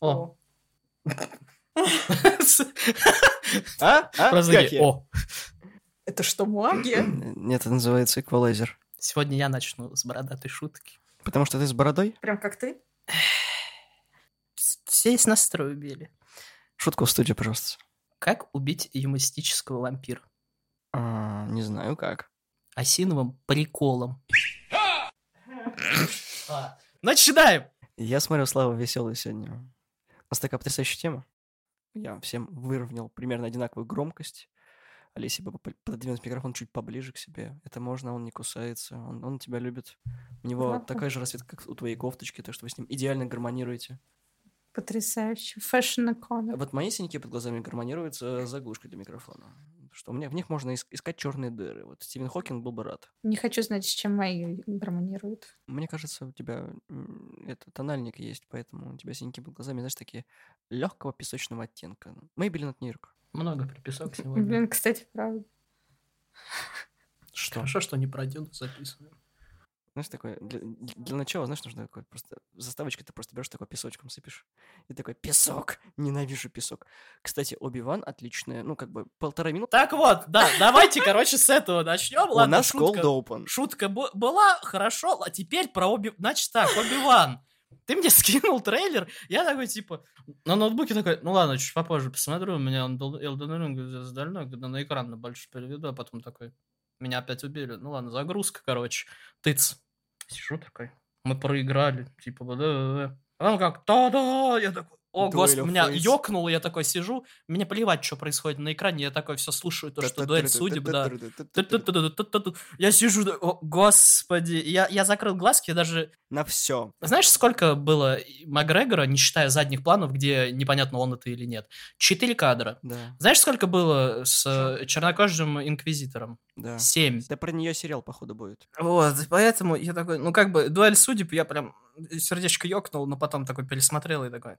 О. А? А? Просто Как такие? О. Это что, магия? Нет, это называется эквалайзер. Сегодня я начну с бородатой шутки. Потому что ты с бородой? Прям как ты? Весь настрой убили. Шутку в студию, пожалуйста. Как убить юмористического вампира? А, не знаю как. Осиновым приколом. А, Начинаем! Я смотрю, Слава веселый сегодня. У нас такая потрясающая тема. Я всем выровнял примерно одинаковую громкость. Олеся бы пододвинуть микрофон чуть поближе к себе. Это можно, он не кусается, он, он тебя любит. У него Ладно. такая же расцветка, как у твоей кофточки, то, что вы с ним идеально гармонируете. Потрясающе. Fashion икона. Вот мои синяки под глазами гармонируются с заглушкой для микрофона. Что мне, в них можно ис- искать черные дыры. Вот Стивен Хокинг был бы рад. Не хочу знать, с чем мои гармонируют. Мне кажется, у тебя это тональник есть, поэтому у тебя синяки под глазами, знаешь, такие легкого песочного оттенка. Maybelline от Нью-Йорка. Много приписок сегодня. Блин, кстати, правда. Что? Хорошо, что не про Дюну записываем. Знаешь, такое, для, для начала, знаешь, нужно такое просто, заставочкой ты просто берешь такой песочком сыпешь. И такой, песок, ненавижу песок. Кстати, Оби-Ван отличная, ну, как бы полтора минуты. Так вот, да, давайте, короче, с этого начнем. У нас cold open. шутка была, хорошо, а теперь про Оби... Значит так, Оби-Ван. Ты мне скинул трейлер, я такой, типа, на ноутбуке такой, ну ладно, чуть попозже посмотрю, у меня Elden Ring здесь дальной, на экран на больше переведу, а потом такой, меня опять убили. Ну ладно, загрузка, короче, тыц. Сижу такой, мы проиграли, типа, да, а он как, да-да, я такой, о, господи, меня ёкнуло, я такой сижу, мне плевать, что происходит на экране, я такой все слушаю, то, что дуэль судеб, да. Я сижу, господи, я, я закрыл глазки, я даже... На все. Знаешь, сколько было Макгрегора, не считая задних планов, где непонятно, он это или нет? Четыре кадра. Да, Знаешь, сколько было с чернокожим инквизитором? да. Семь. Да про нее сериал, походу, будет. Вот, поэтому я такой, ну как бы, дуэль судеб, я прям сердечко ёкнул, но потом такой пересмотрел и такой...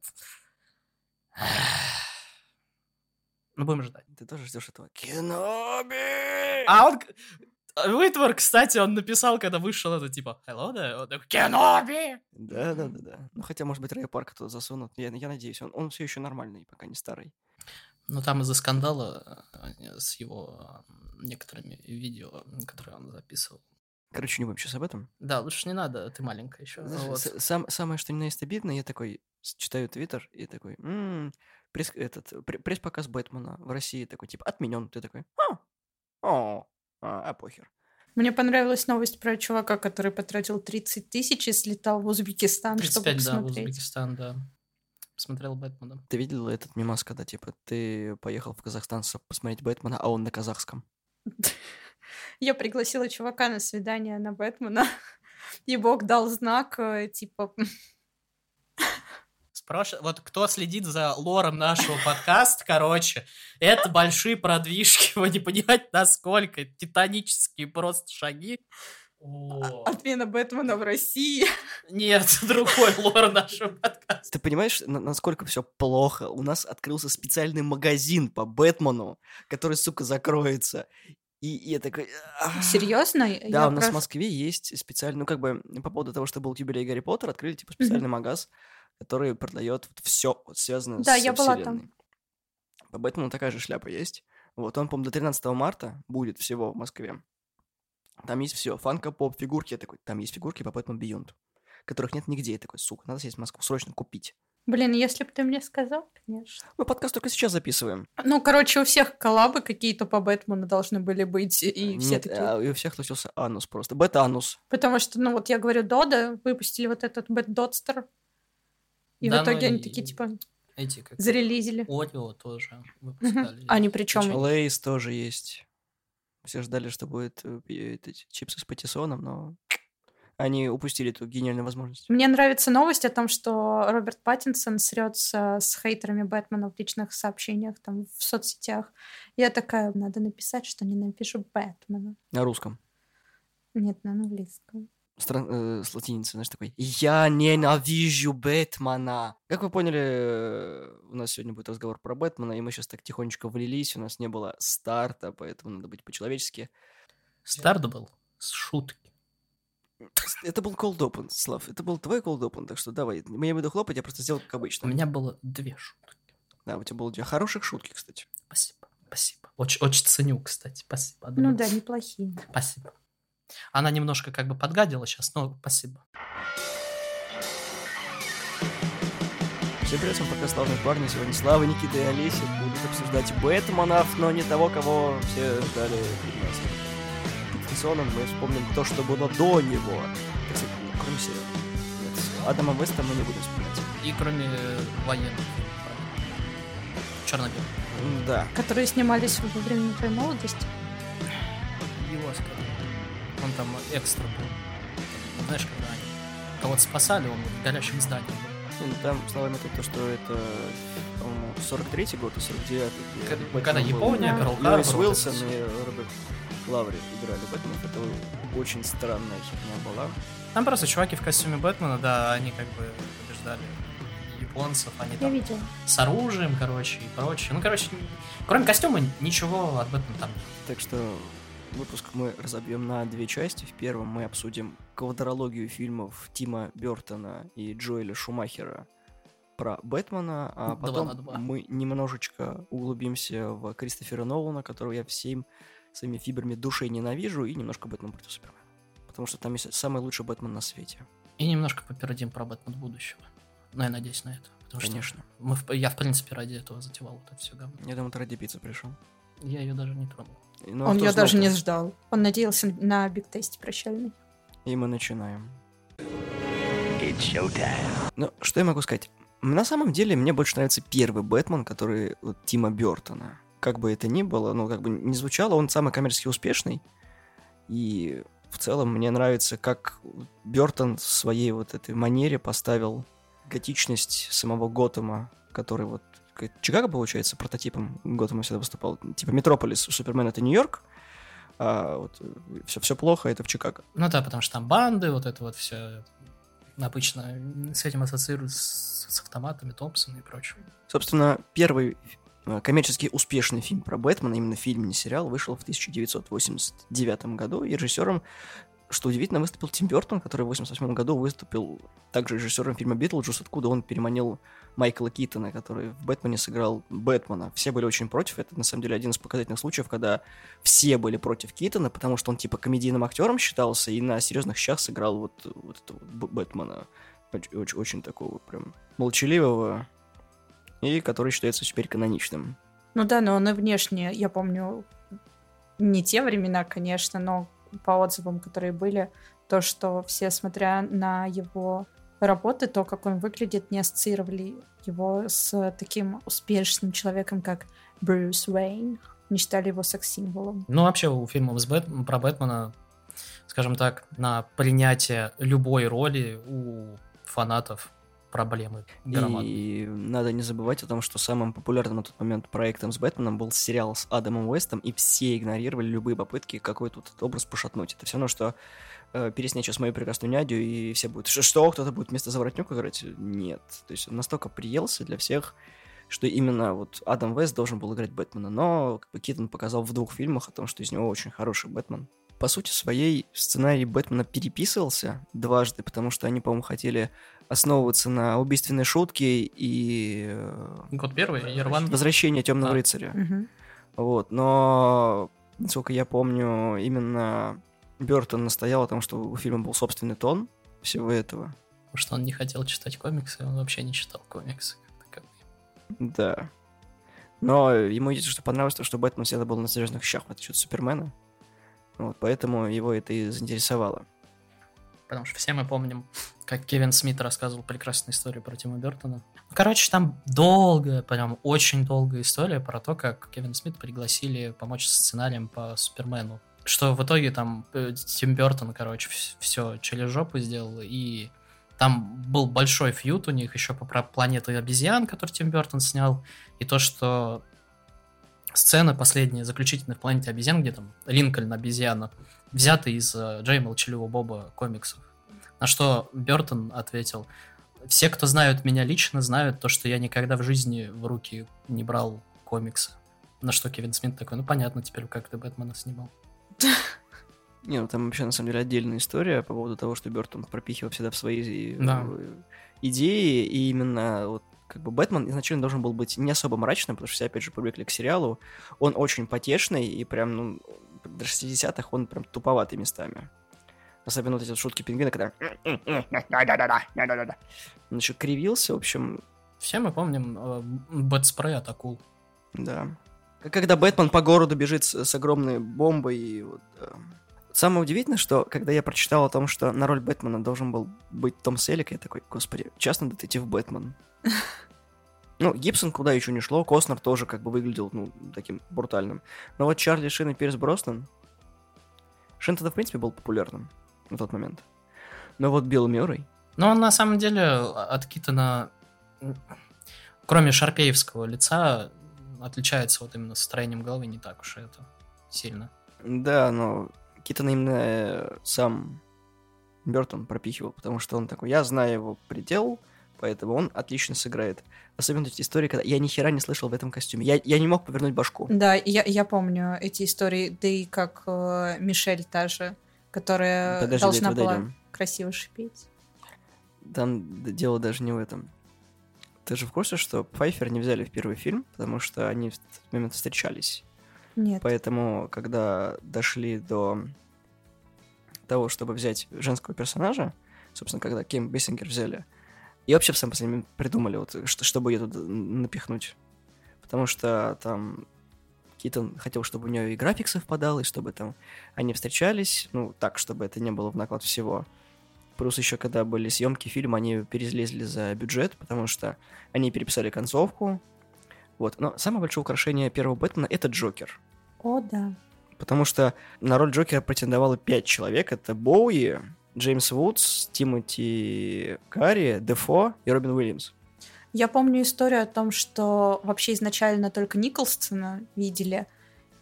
Ну, будем ждать. Ты тоже ждешь этого? Кеноби! А он... Уитвор, кстати, он написал, когда вышел это, типа, hello there, он такой, Кеноби! Да, да, да, да. Ну хотя, может быть, Рэй Парка туда засунут. Я, я надеюсь, он, он все еще нормальный, пока не старый. Ну, там из-за скандала э, с его э, некоторыми видео, которые он записывал. Короче, не будем сейчас об этом. Да, лучше не надо, ты маленькая еще. Знаешь, с- сам, самое, что ни на есть обидно, я такой читаю Твиттер и такой, «М, пресс, этот, пре- пресс-показ Бэтмена в России такой, типа, отменен. Ты такой, а, о, а, а похер. Мне понравилась новость про чувака, который потратил 30 тысяч и слетал в Узбекистан, чтобы 35, да, в посмотреть. Узбекистан, да. Смотрел Бэтмена. Ты видел этот мимас, когда, типа, ты поехал в Казахстан посмотреть Бэтмена, а он на казахском? Я пригласила чувака на свидание на Бэтмена, и Бог дал знак, э, типа, Спрашиваю, вот кто следит за лором нашего подкаста, короче, это большие продвижки, вы не понимаете, насколько титанические просто шаги. О, отмена Бэтмена в России. Нет, другой лор нашего подкаста. Ты понимаешь, на- насколько все плохо? У нас открылся специальный магазин по Бэтмену, который, сука, закроется. И, и я такой... Серьезно? Да, Я у нас про- в Москве есть специальный, ну, как бы, по поводу того, что был юбилей Гарри Поттера, открыли, типа, специальный магаз, который продает все, связанное Да, с я была там. По Бэтмену такая же шляпа есть. Вот, он, по-моему, до 13 марта будет всего в Москве. Там есть все, фанка, поп, фигурки. Я такой, там есть фигурки по Бэтмен Beyond, которых нет нигде. Я такой, сука, надо съездить в Москву, срочно купить. Блин, если бы ты мне сказал, конечно. Мы подкаст только сейчас записываем. Ну, короче, у всех коллабы какие-то по Бэтмену должны были быть, и все Нет, такие. а, и у всех случился анус просто. Бета-анус. Потому что, ну, вот я говорю, Додо, выпустили вот этот Bat Додстер, и Да, в итоге ну они и- такие, типа, Эти как зарелизили. Oreo тоже выпускали. Они причем Lay's тоже есть. Все ждали, что будет э, чипсы с патиссоном, но они упустили эту гениальную возможность. Мне нравится новость о том, что Роберт Паттинсон срется с хейтерами Бэтмена в личных сообщениях, там, в соцсетях. Я такая, надо написать, что ненавижу Бэтмена. На русском. Нет, на английском. Стран- э, с латиницы, знаешь, такой «Я ненавижу Бэтмена». Как вы поняли, э, у нас сегодня будет разговор про Бэтмена, и мы сейчас так тихонечко влились, у нас не было старта, поэтому надо быть по-человечески. Старт был с шутки. Это был cold open, Слав. Это был твой cold open, так что давай. Я буду хлопать, я просто сделал как обычно. У меня было две шутки. Да, у тебя было две хороших шутки, кстати. Спасибо, спасибо. Очень, очень ценю, кстати. Спасибо. Одну. Ну да, неплохие. Спасибо. Она немножко как бы подгадила сейчас, но спасибо. Всем привет, пока славные парни. Сегодня Слава, Никита и Олеся будут обсуждать Бэтменов, но не того, кого все ждали 15 Симпсонам мы вспомним то, что было до него. Кстати, ну, кроме сериала. Адама Веста мы не будем вспоминать. И кроме э, военных. Чернобил. Да. Которые снимались во время твоей молодости. Его скорее. Он там экстра был. Знаешь, когда они кого-то спасали, он в горящем здании был. Ну, там словами то, что это, 43-й год и 49-й. Когда, Япония, Карл Льюис Уилсон и Роберт Лаври играли Бэтменов. Это очень странная херня была. Там просто чуваки в костюме Бэтмена, да, они как бы побеждали японцев, они Я там с оружием, короче, и прочее. Ну, короче, кроме костюма ничего от Бэтмена там нет. Так что выпуск мы разобьем на две части. В первом мы обсудим квадрологию фильмов Тима Бертона и Джоэля Шумахера про Бэтмена, а потом на два. мы немножечко углубимся в Кристофера Нолана, которого я всем своими фибрами души ненавижу, и немножко Бэтмен против Супермена. Потому что там есть самый лучший Бэтмен на свете. И немножко попередим про Бэтмен будущего. Ну, я надеюсь на это. Потому Конечно. что мы, в- я, в принципе, ради этого затевал вот это все говно. Я думаю, ты ради пиццы пришел. Я ее даже не тронул. Ну, а Он ее даже не ждал. Он надеялся на биг тесте прощальный. И мы начинаем. Ну, что я могу сказать? На самом деле, мне больше нравится первый Бэтмен, который вот, Тима Бертона. Как бы это ни было, ну, как бы не звучало, он самый коммерчески успешный. И в целом мне нравится, как Бертон в своей вот этой манере поставил готичность самого Готэма, который вот... Чикаго, получается, прототипом Готэма всегда выступал. Типа Метрополис у Супермена это Нью-Йорк, а вот все, все плохо, это в Чикаго. Ну да, потому что там банды, вот это вот все обычно с этим ассоциируют с, с автоматами Томпсона и прочим. Собственно, первый э, коммерчески успешный фильм про Бэтмена, именно фильм, не сериал, вышел в 1989 году. И режиссером, что удивительно, выступил Тим Бертон, который в 1988 году выступил также режиссером фильма «Битлджус», откуда он переманил Майкла Китона, который в «Бэтмене» сыграл Бэтмена. Все были очень против. Это, на самом деле, один из показательных случаев, когда все были против Китона, потому что он, типа, комедийным актером считался и на серьезных щах сыграл вот, вот этого Бэтмена. Очень, очень такого прям молчаливого, и который считается теперь каноничным. Ну да, но он и внешне, я помню, не те времена, конечно, но по отзывам, которые были, то, что все, смотря на его работы, то, как он выглядит, не ассоциировали его с таким успешным человеком, как Брюс Уэйн. Не считали его секс-символом. Ну, вообще, у фильмов с Бэт- про Бэтмена, скажем так, на принятие любой роли у фанатов проблемы громадные. И надо не забывать о том, что самым популярным на тот момент проектом с Бэтменом был сериал с Адамом Уэстом, и все игнорировали любые попытки какой-то вот этот образ пошатнуть. Это все равно, что э, переснять сейчас мою прекрасную нядю, и все будут, что кто-то будет вместо Заворотнюка играть? Нет. То есть он настолько приелся для всех, что именно вот Адам Вест должен был играть Бэтмена. Но как бы, Китон показал в двух фильмах о том, что из него очень хороший Бэтмен. По сути своей, сценарий Бэтмена переписывался дважды, потому что они, по-моему, хотели основываться на убийственной шутке и э, Год первый, Ерван. возвращение темного А. рыцаря. Мгм. Вот, но насколько я помню, именно Бертон настоял о том, что у фильма был собственный тон всего этого. Потому что он не хотел читать комиксы, он вообще не читал комиксы. Да. Но ему единственное, что понравилось, то, что Бэтмен всегда был на серьезных щах, в отличие от Супермена. Вот, поэтому его это и заинтересовало. Потому что все мы помним, как Кевин Смит рассказывал прекрасную историю про Тима Бертона. Короче, там долгая, прям очень долгая история про то, как Кевин Смит пригласили помочь с сценарием по Супермену. Что в итоге там э, Тим Бертон, короче, все через жопу сделал, и там был большой фьют у них еще про планету обезьян, который Тим Бертон снял, и то, что сцена последняя, заключительная в планете обезьян, где там Линкольн обезьяна, взяты из э, Джей Молчаливого Боба комиксов. На что Бертон ответил, все, кто знают меня лично, знают то, что я никогда в жизни в руки не брал комиксы. На что Кевин Смит такой, ну понятно теперь, как ты Бэтмена снимал. Не, ну там вообще на самом деле отдельная история по поводу того, что Бертон пропихивал всегда в свои Да. э, идеи, и именно вот как бы Бэтмен изначально должен был быть не особо мрачным, потому что все, опять же, привыкли к сериалу. Он очень потешный, и прям, ну, до 60-х он прям туповатый местами. Особенно вот эти вот шутки пингвина, когда... Он еще кривился, в общем, Все мы помним э, бэтспрей от акул. Да. Когда Бэтмен по городу бежит с, с огромной бомбой. И вот, да. Самое удивительное, что когда я прочитал о том, что на роль Бэтмена должен был быть Том Селлик, я такой, господи, частный детектив Бэтмен. Ну, Гибсон куда еще не шло, Костнер тоже как бы выглядел, ну, таким брутальным. Но вот Чарли Шин и Пирс Броснан... Шин тогда, в принципе, был популярным на тот момент. Но вот Билл Мюррей... Но он на самом деле от Китона, кроме шарпеевского лица, отличается вот именно строением головы не так уж и это сильно. Да, но Китон именно сам Бертон пропихивал, потому что он такой, я знаю его предел, поэтому он отлично сыграет. Особенно эти истории, когда я ни хера не слышал в этом костюме. Я, я не мог повернуть башку. Да, я, я помню эти истории, да и как э, Мишель та же, которая Подожди, до должна была дойдем. красиво шипеть. Там дело даже не в этом. Ты же в курсе, что Пфайфер не взяли в первый фильм, потому что они в тот момент встречались. Нет. Поэтому, когда дошли до того, чтобы взять женского персонажа, собственно, когда Ким Бессингер взяли, и вообще в самом последний момент придумали, вот, что, чтобы ее туда напихнуть. Потому что там Китон хотел, чтобы у нее и график совпадал, и чтобы там они встречались, ну, так, чтобы это не было в наклад всего. Плюс еще, когда были съемки фильма, они перелезли за бюджет, потому что они переписали концовку. Вот. Но самое большое украшение первого Бэтмена — это Джокер. О, да. Потому что на роль Джокера претендовало пять человек. Это Боуи, Джеймс Вудс, Тимоти Карри, Дефо и Робин Уильямс. Я помню историю о том, что вообще изначально только Николсона видели,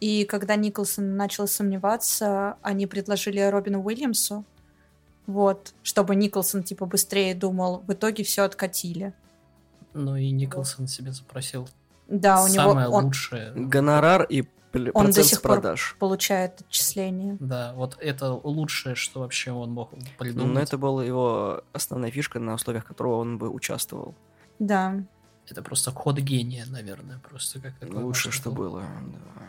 и когда Николсон начал сомневаться, они предложили Робину Уильямсу, вот, чтобы Николсон типа быстрее думал, в итоге все откатили. Ну и Николсон себе запросил Да, у него самое он лучшее. Гонорар и Он до сих с пор продаж. получает отчисление. Да, вот это лучшее, что вообще он мог придумать. Но Ну, это была его основная фишка, на условиях которого он бы участвовал. Да. Это просто ход гения, наверное, просто как такое Лучше, может что было. да.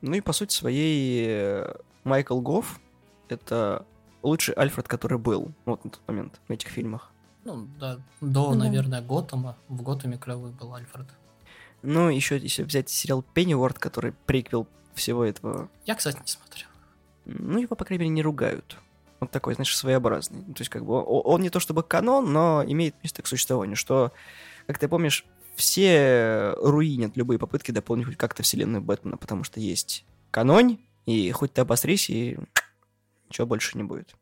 Ну и по сути своей э, Майкл Гофф это лучший Альфред, который был вот на тот момент в этих фильмах. Ну, да, до, Да. наверное, Готэма. В Готэме клевый был Альфред. Ну, еще если взять сериал Пенниуорт, который приквел всего этого Я, кстати, не смотрел. Ну, его, по крайней мере, не ругают. Он такой, знаешь, своеобразный. То есть, как бы, он не то чтобы канон, но имеет место к существованию, что, как ты помнишь, все руинят любые попытки дополнить хоть как-то вселенную Бэтмена, потому что есть канон, и хоть ты обострись, и ничего больше не будет.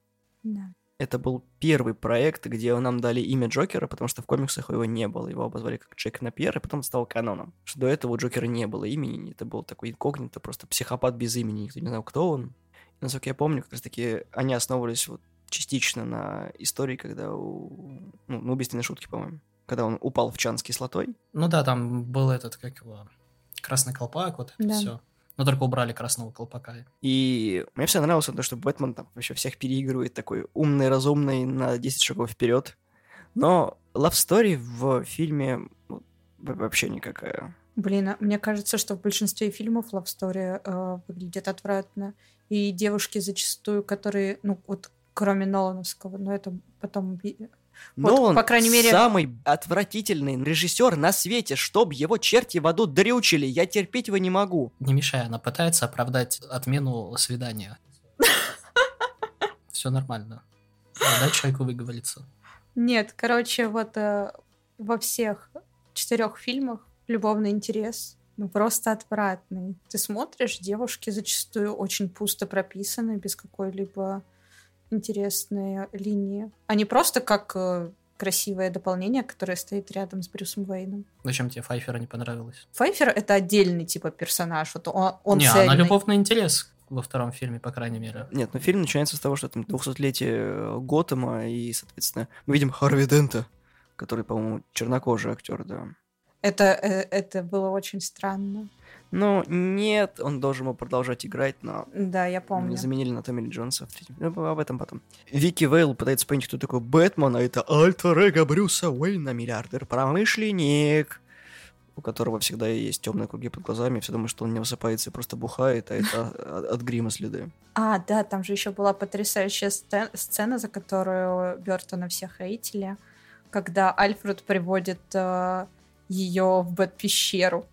да. Это был первый проект, где нам дали имя Джокера, потому что в комиксах его не было. Его обозвали как Джек Напьер, и потом стал каноном. Что до этого у Джокера не было имени, это был такой инкогнито, просто психопат без имени, никто не знал, кто он. И, насколько я помню, как раз таки они основывались вот частично на истории, когда у... Ну, на убийственной шутке, по-моему. Когда он упал в чан с кислотой. Ну да, там был этот, как его, красный колпак, вот это Да. все. Но только убрали красного колпака. И мне всегда нравилось то, что Бэтмен там вообще всех переигрывает, такой умный, разумный, на 10 шагов вперед. Но Love Story в фильме ну, вообще никакая. Блин, а мне кажется, что в большинстве фильмов Love Story э, выглядит отвратно. И девушки зачастую, которые, ну, вот кроме Нолановского, но это потом... Но Вот, он по крайней мере- самый отвратительный режиссер на свете, чтоб его черти в аду дрючили. Я терпеть его не могу. Не мешай, она пытается оправдать отмену свидания. Все нормально. Дай человеку выговориться. Нет, короче, вот э, во всех четырех фильмах любовный интерес ну, просто отвратный. Ты смотришь, девушки зачастую очень пусто прописаны, без какой-либо интересной линии. Они просто как э, красивое дополнение, которое стоит рядом с Брюсом Уэйном. Зачем тебе Файфера не понравилось? Файфер — это отдельный типа персонаж. Вот он, он не, цельный. она любовный интерес во втором фильме, по крайней мере. Нет, но фильм начинается с того, что там 200-летие Готэма, и, соответственно, мы видим Харви Дента, который, по-моему, чернокожий актер, да. Это, э, это было очень странно. Ну, нет, он должен был продолжать играть, но Да, я помню. не заменили на Томми Джонса в третьем. Ну, об этом потом. Вики Вейл пытается понять, кто такой Бэтмен, а это альтер эго Брюса Уэйна, миллиардер-промышленник, у которого всегда есть темные круги под глазами, все думают, что он не высыпается и просто бухает, а это от, от грима следы. А, да, там же еще была потрясающая сцен- сцена, за которую Бертона все хейтили, когда Альфред приводит ее в Бэт-пещеру.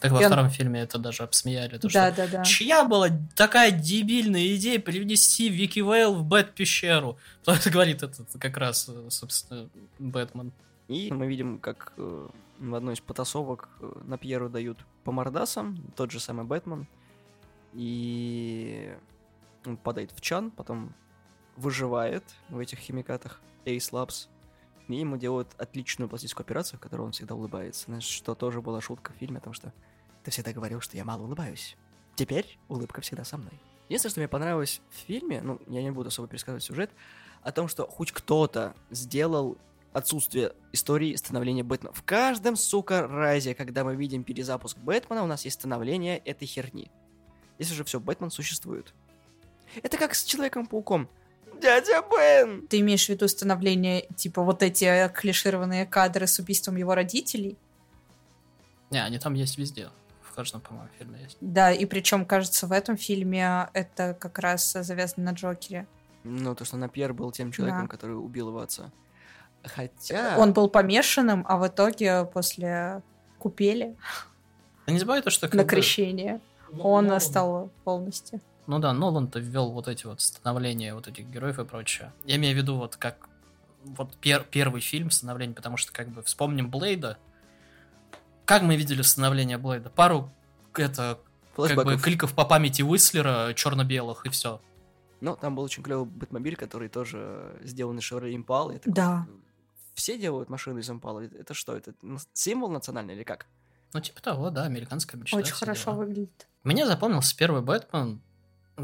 Так во И он- втором фильме это даже обсмеяли. То, Да, что да, да. Чья была такая дебильная идея привнести Вики Вейл в Бэт-пещеру? Кто это говорит? Это как раз, э, собственно, Бэтмен. И мы видим, как э, в одной из потасовок э, на Пьеру дают по мордасам, тот же самый Бэтмен. И он падает в чан, потом выживает в этих химикатах Ace Labs. И ему делают отличную пластическую операцию, в которой он всегда улыбается. Знаешь, что тоже была шутка в фильме о том, что ты всегда говорил, что я мало улыбаюсь. Теперь улыбка всегда со мной. Единственное, что мне понравилось в фильме, ну, я не буду особо пересказывать сюжет, о том, что хоть кто-то сделал отсутствие истории становления Бэтмена. В каждом, сука, разе, когда мы видим перезапуск Бэтмена, у нас есть становление этой херни. Если же все, Бэтмен существует. Это как с Человеком-пауком. Дядя Бен! Ты имеешь в виду становление, типа, вот эти клишированные кадры с убийством его родителей? Не, они там есть везде. В каждом, по-моему, фильме есть. Да, и причем, кажется, в этом фильме это как раз завязано на Джокере. Ну, то, что Напьер был тем человеком, Да. который убил его отца. Хотя... Он был помешанным, а в итоге после купели Ты не забывай то, что... на бы, крещение ну, он Нолан- стал полностью. Ну да, Нолан-то ввел вот эти вот становления вот этих героев и прочее. Я имею в виду вот как вот пер- первый фильм становление, потому что как бы вспомним Блейда. Как мы видели становление Блейда? Пару это как бы кликов по памяти Уислера черно-белых и все. Ну, там был очень клевый Бэтмобиль, который тоже сделан из Chevrolet Impala. Я такой, Да. Все делают машины из Impala. Это- что? Это символ национальный или как? Ну типа того, да, американская мечта. Очень хорошо дела. выглядит. Мне запомнился первый Бэтмен.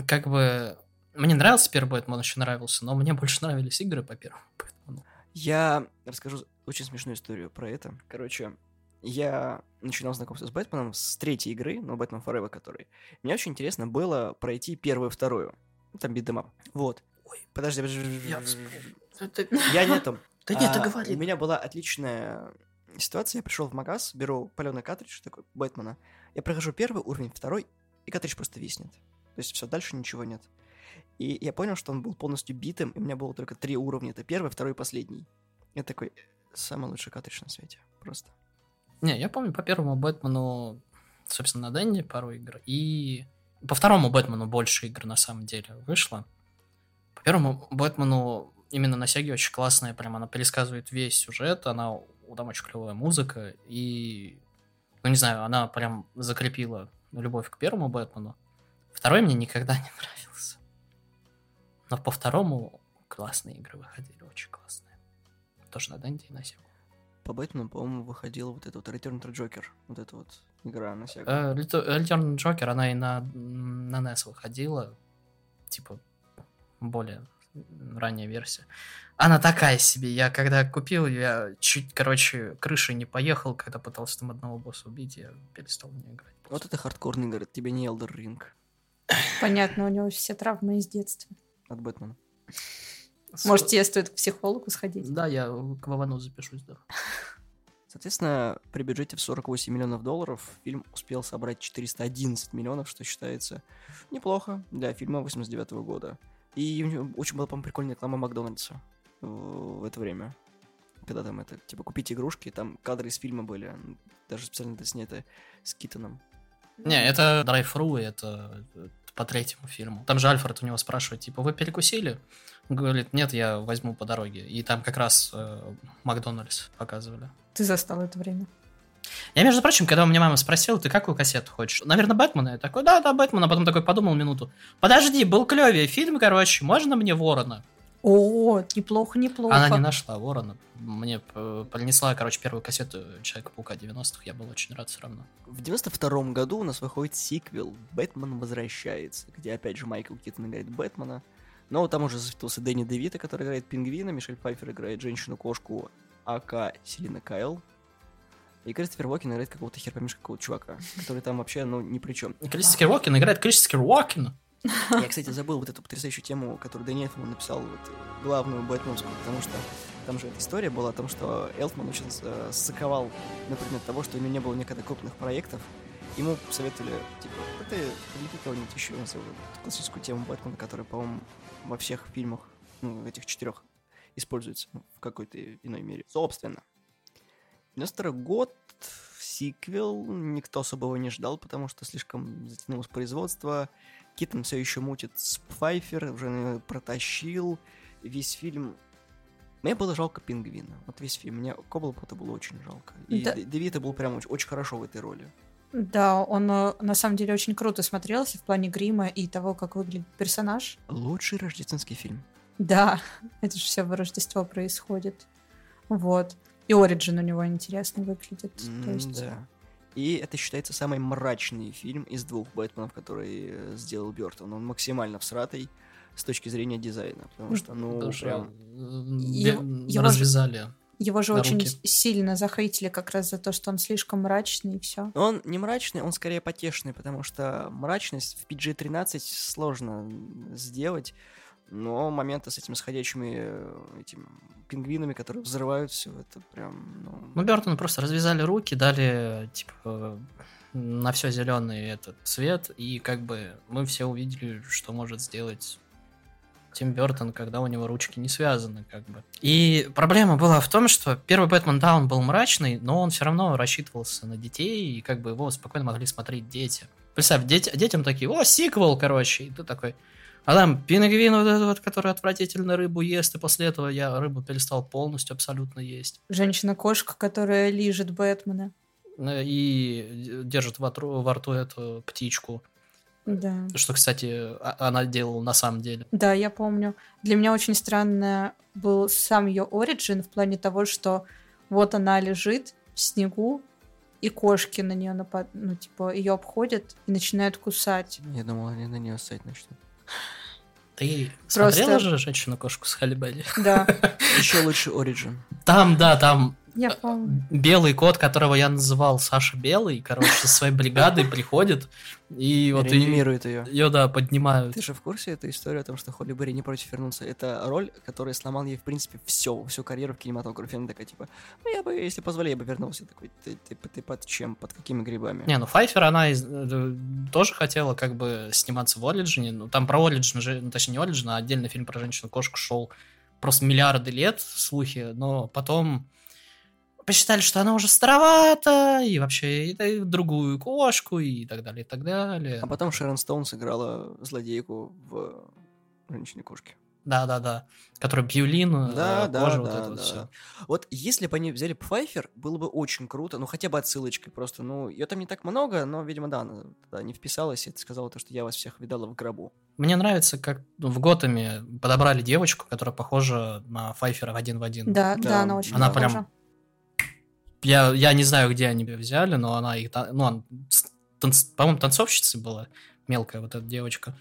Как бы мне нравился первый Бэтмен, очень нравился, но мне больше нравились игры по первому Бэтмену. Я расскажу очень смешную историю про это. Короче, я начинал знакомство с Бэтменом с третьей игры, ну, Бэтмен Forever, который. Мне очень интересно было пройти первую вторую. Ну, Там битдемап. Вот. Ой, подожди, подожди. Я. Я не там. Да нет, А, говори. У меня была отличная ситуация. Я пришел в магаз, беру паленый картридж такой Бэтмена. Я прохожу первый уровень, второй, и картридж просто виснет. То есть все, дальше ничего нет. И я понял, что он был полностью битым, и у меня было только три уровня. Это первый, второй и последний. Я такой, самый лучший картридж на свете. Просто. Не, я помню по первому Бэтмену, собственно, на Денде пару игр, и по второму Бэтмену больше игр на самом деле вышло. По первому Бэтмену именно на Сеге очень классная, прям она пересказывает весь сюжет, она там очень клевая музыка, и, ну не знаю, она прям закрепила любовь к первому Бэтмену. Второй мне никогда не нравился. Но по второму классные игры выходили, очень классные. Тоже на Денде и на Сегу. По Бэтмену, по-моему, выходила вот эта вот Return to Joker. Вот эта вот игра на Sega. Э, Retu- Return Joker, она и на, на NES выходила. Типа, более ранняя версия. Она такая себе. Я когда купил, я чуть, короче, крышей не поехал, когда пытался там одного босса убить, я перестал в нее играть. Вот это хардкорный, говорит, тебе не Elder Ring Понятно, у него все травмы из детства. от Бэтмена. Может, тебе стоит к психологу сходить? Да, я к Вовану запишусь, да. Соответственно, при бюджете в 48 миллионов долларов фильм успел собрать 411 миллионов, что считается неплохо для фильма 89 года. И у него очень была, по-моему, прикольная реклама Макдональдса в это время. Когда там это, типа, купить игрушки, там кадры из фильма были, даже специально это снято с Китоном. Не, это Драйв.ру, это э, по третьему фильму. Там же Альфред у него спрашивает, типа, вы перекусили? Говорит, нет, я возьму по дороге. И там как раз э, Макдональдс показывали. Ты застал это время. Я, между прочим, когда у меня мама спросила, ты какую кассету хочешь? Наверное, Бэтмена. Я такой, да, да, Бэтмена. А потом такой подумал минуту. Подожди, был клевее фильм, короче, можно мне Ворона? О, неплохо, неплохо. Она не нашла Ворона. Мне э, принесла, короче, первую кассету Человека-паука 90-х. Я был очень рад все равно. В 92 году у нас выходит сиквел «Бэтмен возвращается», где опять же Майкл Киттон играет Бэтмена. Но там уже засветился Дэнни Девита, который играет Пингвина, Мишель Пфайфер играет женщину-кошку aka Селина Кайл. И Кристофер Уокен играет какого-то хер поймешь какого-то чувака, который там вообще, ну, ни при чем. Кристофер Уокен играет Кристофер Уокен. Я, кстати, забыл вот эту потрясающую тему, которую Дэнни Элфман написал, вот, главную Бэтменскую, потому что там же эта история была о том, что Элфман очень э, ссаковал на предмет того, что у него не было никогда крупных проектов. Ему посоветовали, типа, да ты привлеки кого-нибудь еще на вот, классическую тему Бэтмена, которая, по-моему, во всех фильмах, ну, этих четырех, используется ну, в какой-то иной мере. Собственно, 92 год, сиквел, никто особого не ждал, потому что слишком затянулось производство. Китон все еще мутит с Пфайфер, уже протащил. Весь фильм мне было жалко пингвина. Вот весь фильм. Мне Коблпота было очень жалко. И да. Девита был прям очень, очень хорошо в этой роли. Да, он э, на самом деле очень круто смотрелся в плане грима и того, как выглядит персонаж. Лучший рождественский фильм. Да, это же все в Рождество происходит. Вот. И Ориджин у него интересно выглядит. Mm, то есть... Да. И это считается самый мрачный фильм из двух Бэтменов, который э, сделал Бертон. Он максимально всратый с точки зрения дизайна, потому что, ну, потому прям... Его, развязали. Его же очень руки. сильно захейтили как раз за то, что он слишком мрачный и все. Он не мрачный, он скорее потешный, потому что мрачность в PG-13 сложно сделать. Но моменты с этими сходящими этими пингвинами, которые взрывают все, это прям... Ну, ну Бертон просто развязали руки, дали, типа, на все зеленый этот цвет, и как бы мы все увидели, что может сделать Тим Бертон, когда у него ручки не связаны, как бы. И проблема была в том, что первый Бэтмен, да, он был мрачный, но он все равно рассчитывался на детей, и как бы его спокойно могли смотреть дети. Представь, дети, детям такие, о, сиквел, короче, и ты такой, а там пингвин вот этот вот, который отвратительно рыбу ест, и после этого я рыбу перестал полностью абсолютно есть. Женщина-кошка, которая лижет Бэтмена. Э, и держит во, во рту эту птичку. Да. Что, кстати, а, она делала на самом деле. Да, я помню. Для меня очень странно был сам ее оригин в плане того, что вот она лежит в снегу, и кошки на нее напад... ну, типа, ее обходят и начинают кусать. Я думал, они на нее ссать начнут. Ты Просто... смотрела же «Женщину-кошку» с Халли Да. Еще лучше Origin. Там, да, там я помню. Белый кот, которого я называл Саша Белый, короче, со своей бригадой приходит и вот Реанимирует ее. Ее, да, поднимают. Ты же в курсе этой истории о том, что Холли Берри не против вернуться? Это роль, которая сломал ей, в принципе, все, всю карьеру в кинематографе. Она такая, типа, ну я бы, если позволи, я бы вернулся. Такой, ты, ты, ты, под чем? Под какими грибами? Не, ну Пфайфер, она из, э, тоже хотела как бы сниматься в Origin е. Ну там про Origin, же, ну, точнее не Origin, а отдельный фильм про женщину-кошку шел просто миллиарды лет, слухи, но потом посчитали, что она уже старовата, и вообще и, другую кошку, и так далее, и так далее. А потом Шерон Стоун сыграла злодейку в «Женщине-кошке». Да-да-да. Который Бьюлин, да, да, кожа, да, вот это да. вот все. Вот если бы они взяли Пфайфер, было бы очень круто, ну хотя бы отсылочкой просто. Ну, ее там не так много, но, видимо, да, она туда не вписалась, и ты сказала то, что я вас всех видала в гробу. Мне нравится, как в Готэме подобрали девочку, которая похожа на Файфера в один в один. Да, да, да она очень Она похожа. прям я, я не знаю, где они ее взяли, но она их... Ну, танц, по-моему, танцовщицей была, мелкая вот эта девочка.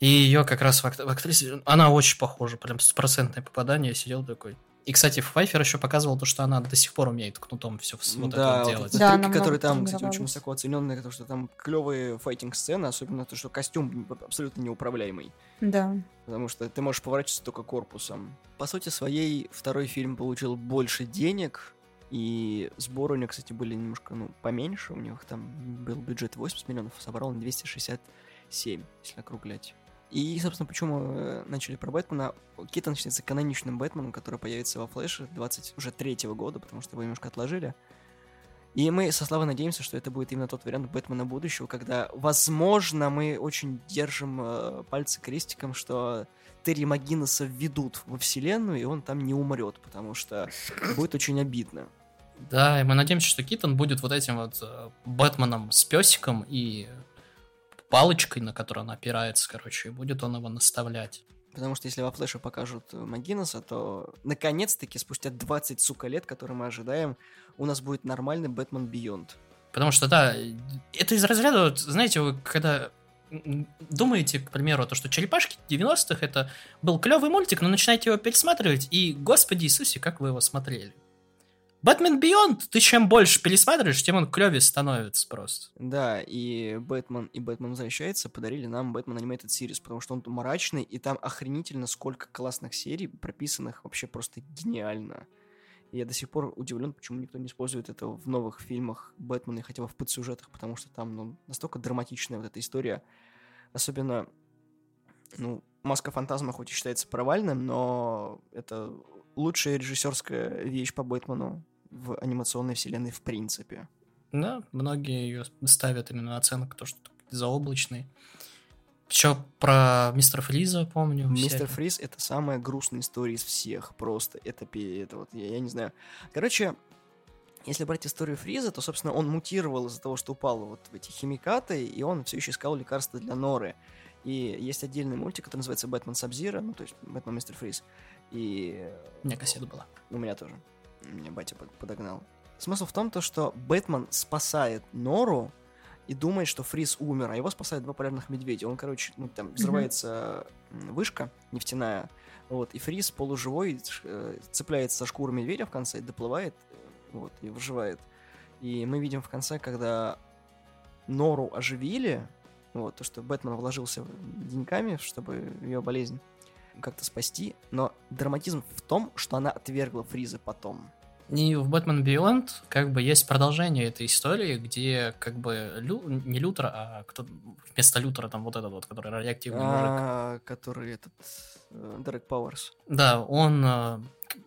И ее как раз в, в актрисе... Она очень похожа, прям стопроцентное попадание. Я сидел такой... И, кстати, Файфер еще показывал то, что она до сих пор умеет кнутом все вот да, это вот делать. Да, трюки, которые там, кстати, очень высоко оцененные, то, что там клевые файтинг-сцены, особенно то, что костюм абсолютно неуправляемый. Да. Потому что ты можешь поворачиваться только корпусом. По сути своей, второй фильм получил больше денег, и сборы у него, кстати, были немножко, ну, поменьше. У них там был бюджет 80 миллионов, собрал он 267, если округлять. И, собственно, почему э, начали про Бэтмена. Китон считается каноничным Бэтменом, который появится во Флэше 20 уже третьего года, потому что его немножко отложили. И мы со Славой надеемся, что это будет именно тот вариант Бэтмена будущего, когда, возможно, мы очень держим э, пальцы крестиком, что Терри Магинеса введут во вселенную, и он там не умрет, потому что будет очень обидно. Да, и мы надеемся, что Китон будет вот этим вот э, Бэтменом с песиком и палочкой, на которую он опирается, короче, и будет он его наставлять. Потому что если во Флэше покажут Магинеса, то наконец-таки спустя 20, сука, лет, которые мы ожидаем, у нас будет нормальный Бэтмен Бионд. Потому что, да, это из разряда, знаете, вы когда думаете, к примеру, то, что «Черепашки 90-х» это был клевый мультик, но начинаете его пересматривать, и, господи Иисусе, как вы его смотрели. Бэтмен Бионд, ты чем больше пересматриваешь, тем он клевее становится просто. Да, и Бэтмен и Бэтмен возвращается подарили нам Бэтмен Animated Series, потому что он мрачный, и там охренительно сколько классных серий прописанных, вообще просто гениально. И я до сих пор удивлен, почему никто не использует это в новых фильмах Бэтмена, хотя бы в подсюжетах, потому что там ну, настолько драматичная вот эта история. Особенно, ну, «Маска фантазма» хоть и считается провальным, но это лучшая режиссерская вещь по Бэтмену в анимационной вселенной в принципе. Да, многие ее ставят именно оценку, то, что заоблачный. Еще про мистера Фриза помню. Мистер Фриз это самая грустная история из всех. Просто это, это вот, я, я не знаю. Короче, если брать историю Фриза, то, собственно, он мутировал из-за того, что упал вот в эти химикаты, и он все еще искал лекарства для Норы. И есть отдельный мультик, который называется «Бэтмен Сабзира», ну, то есть «Бэтмен Мистер Фриз». И... У меня кассета была. У меня тоже. Меня батя подогнал. Смысл в том, то, что Бэтмен спасает Нору, и думает, что Фриз умер, а его спасают два полярных медведя. Он, короче, ну, там взрывается mm-hmm. вышка нефтяная, вот, и Фриз полуживой э, цепляется за шкуру медведя в конце, доплывает, э, вот, и выживает. И мы видим в конце, когда Нору оживили, вот, то, что Бэтмен вложился деньгами, чтобы ее болезнь как-то спасти, но драматизм в том, что она отвергла Фриза потом. И в Batman Beyond как бы есть продолжение этой истории, где как бы Лю... не Лютер, а кто вместо Лютера там вот этот вот, который радиоактивный а, мужик. Который этот... Дерек э, Пауэрс. Да, он э,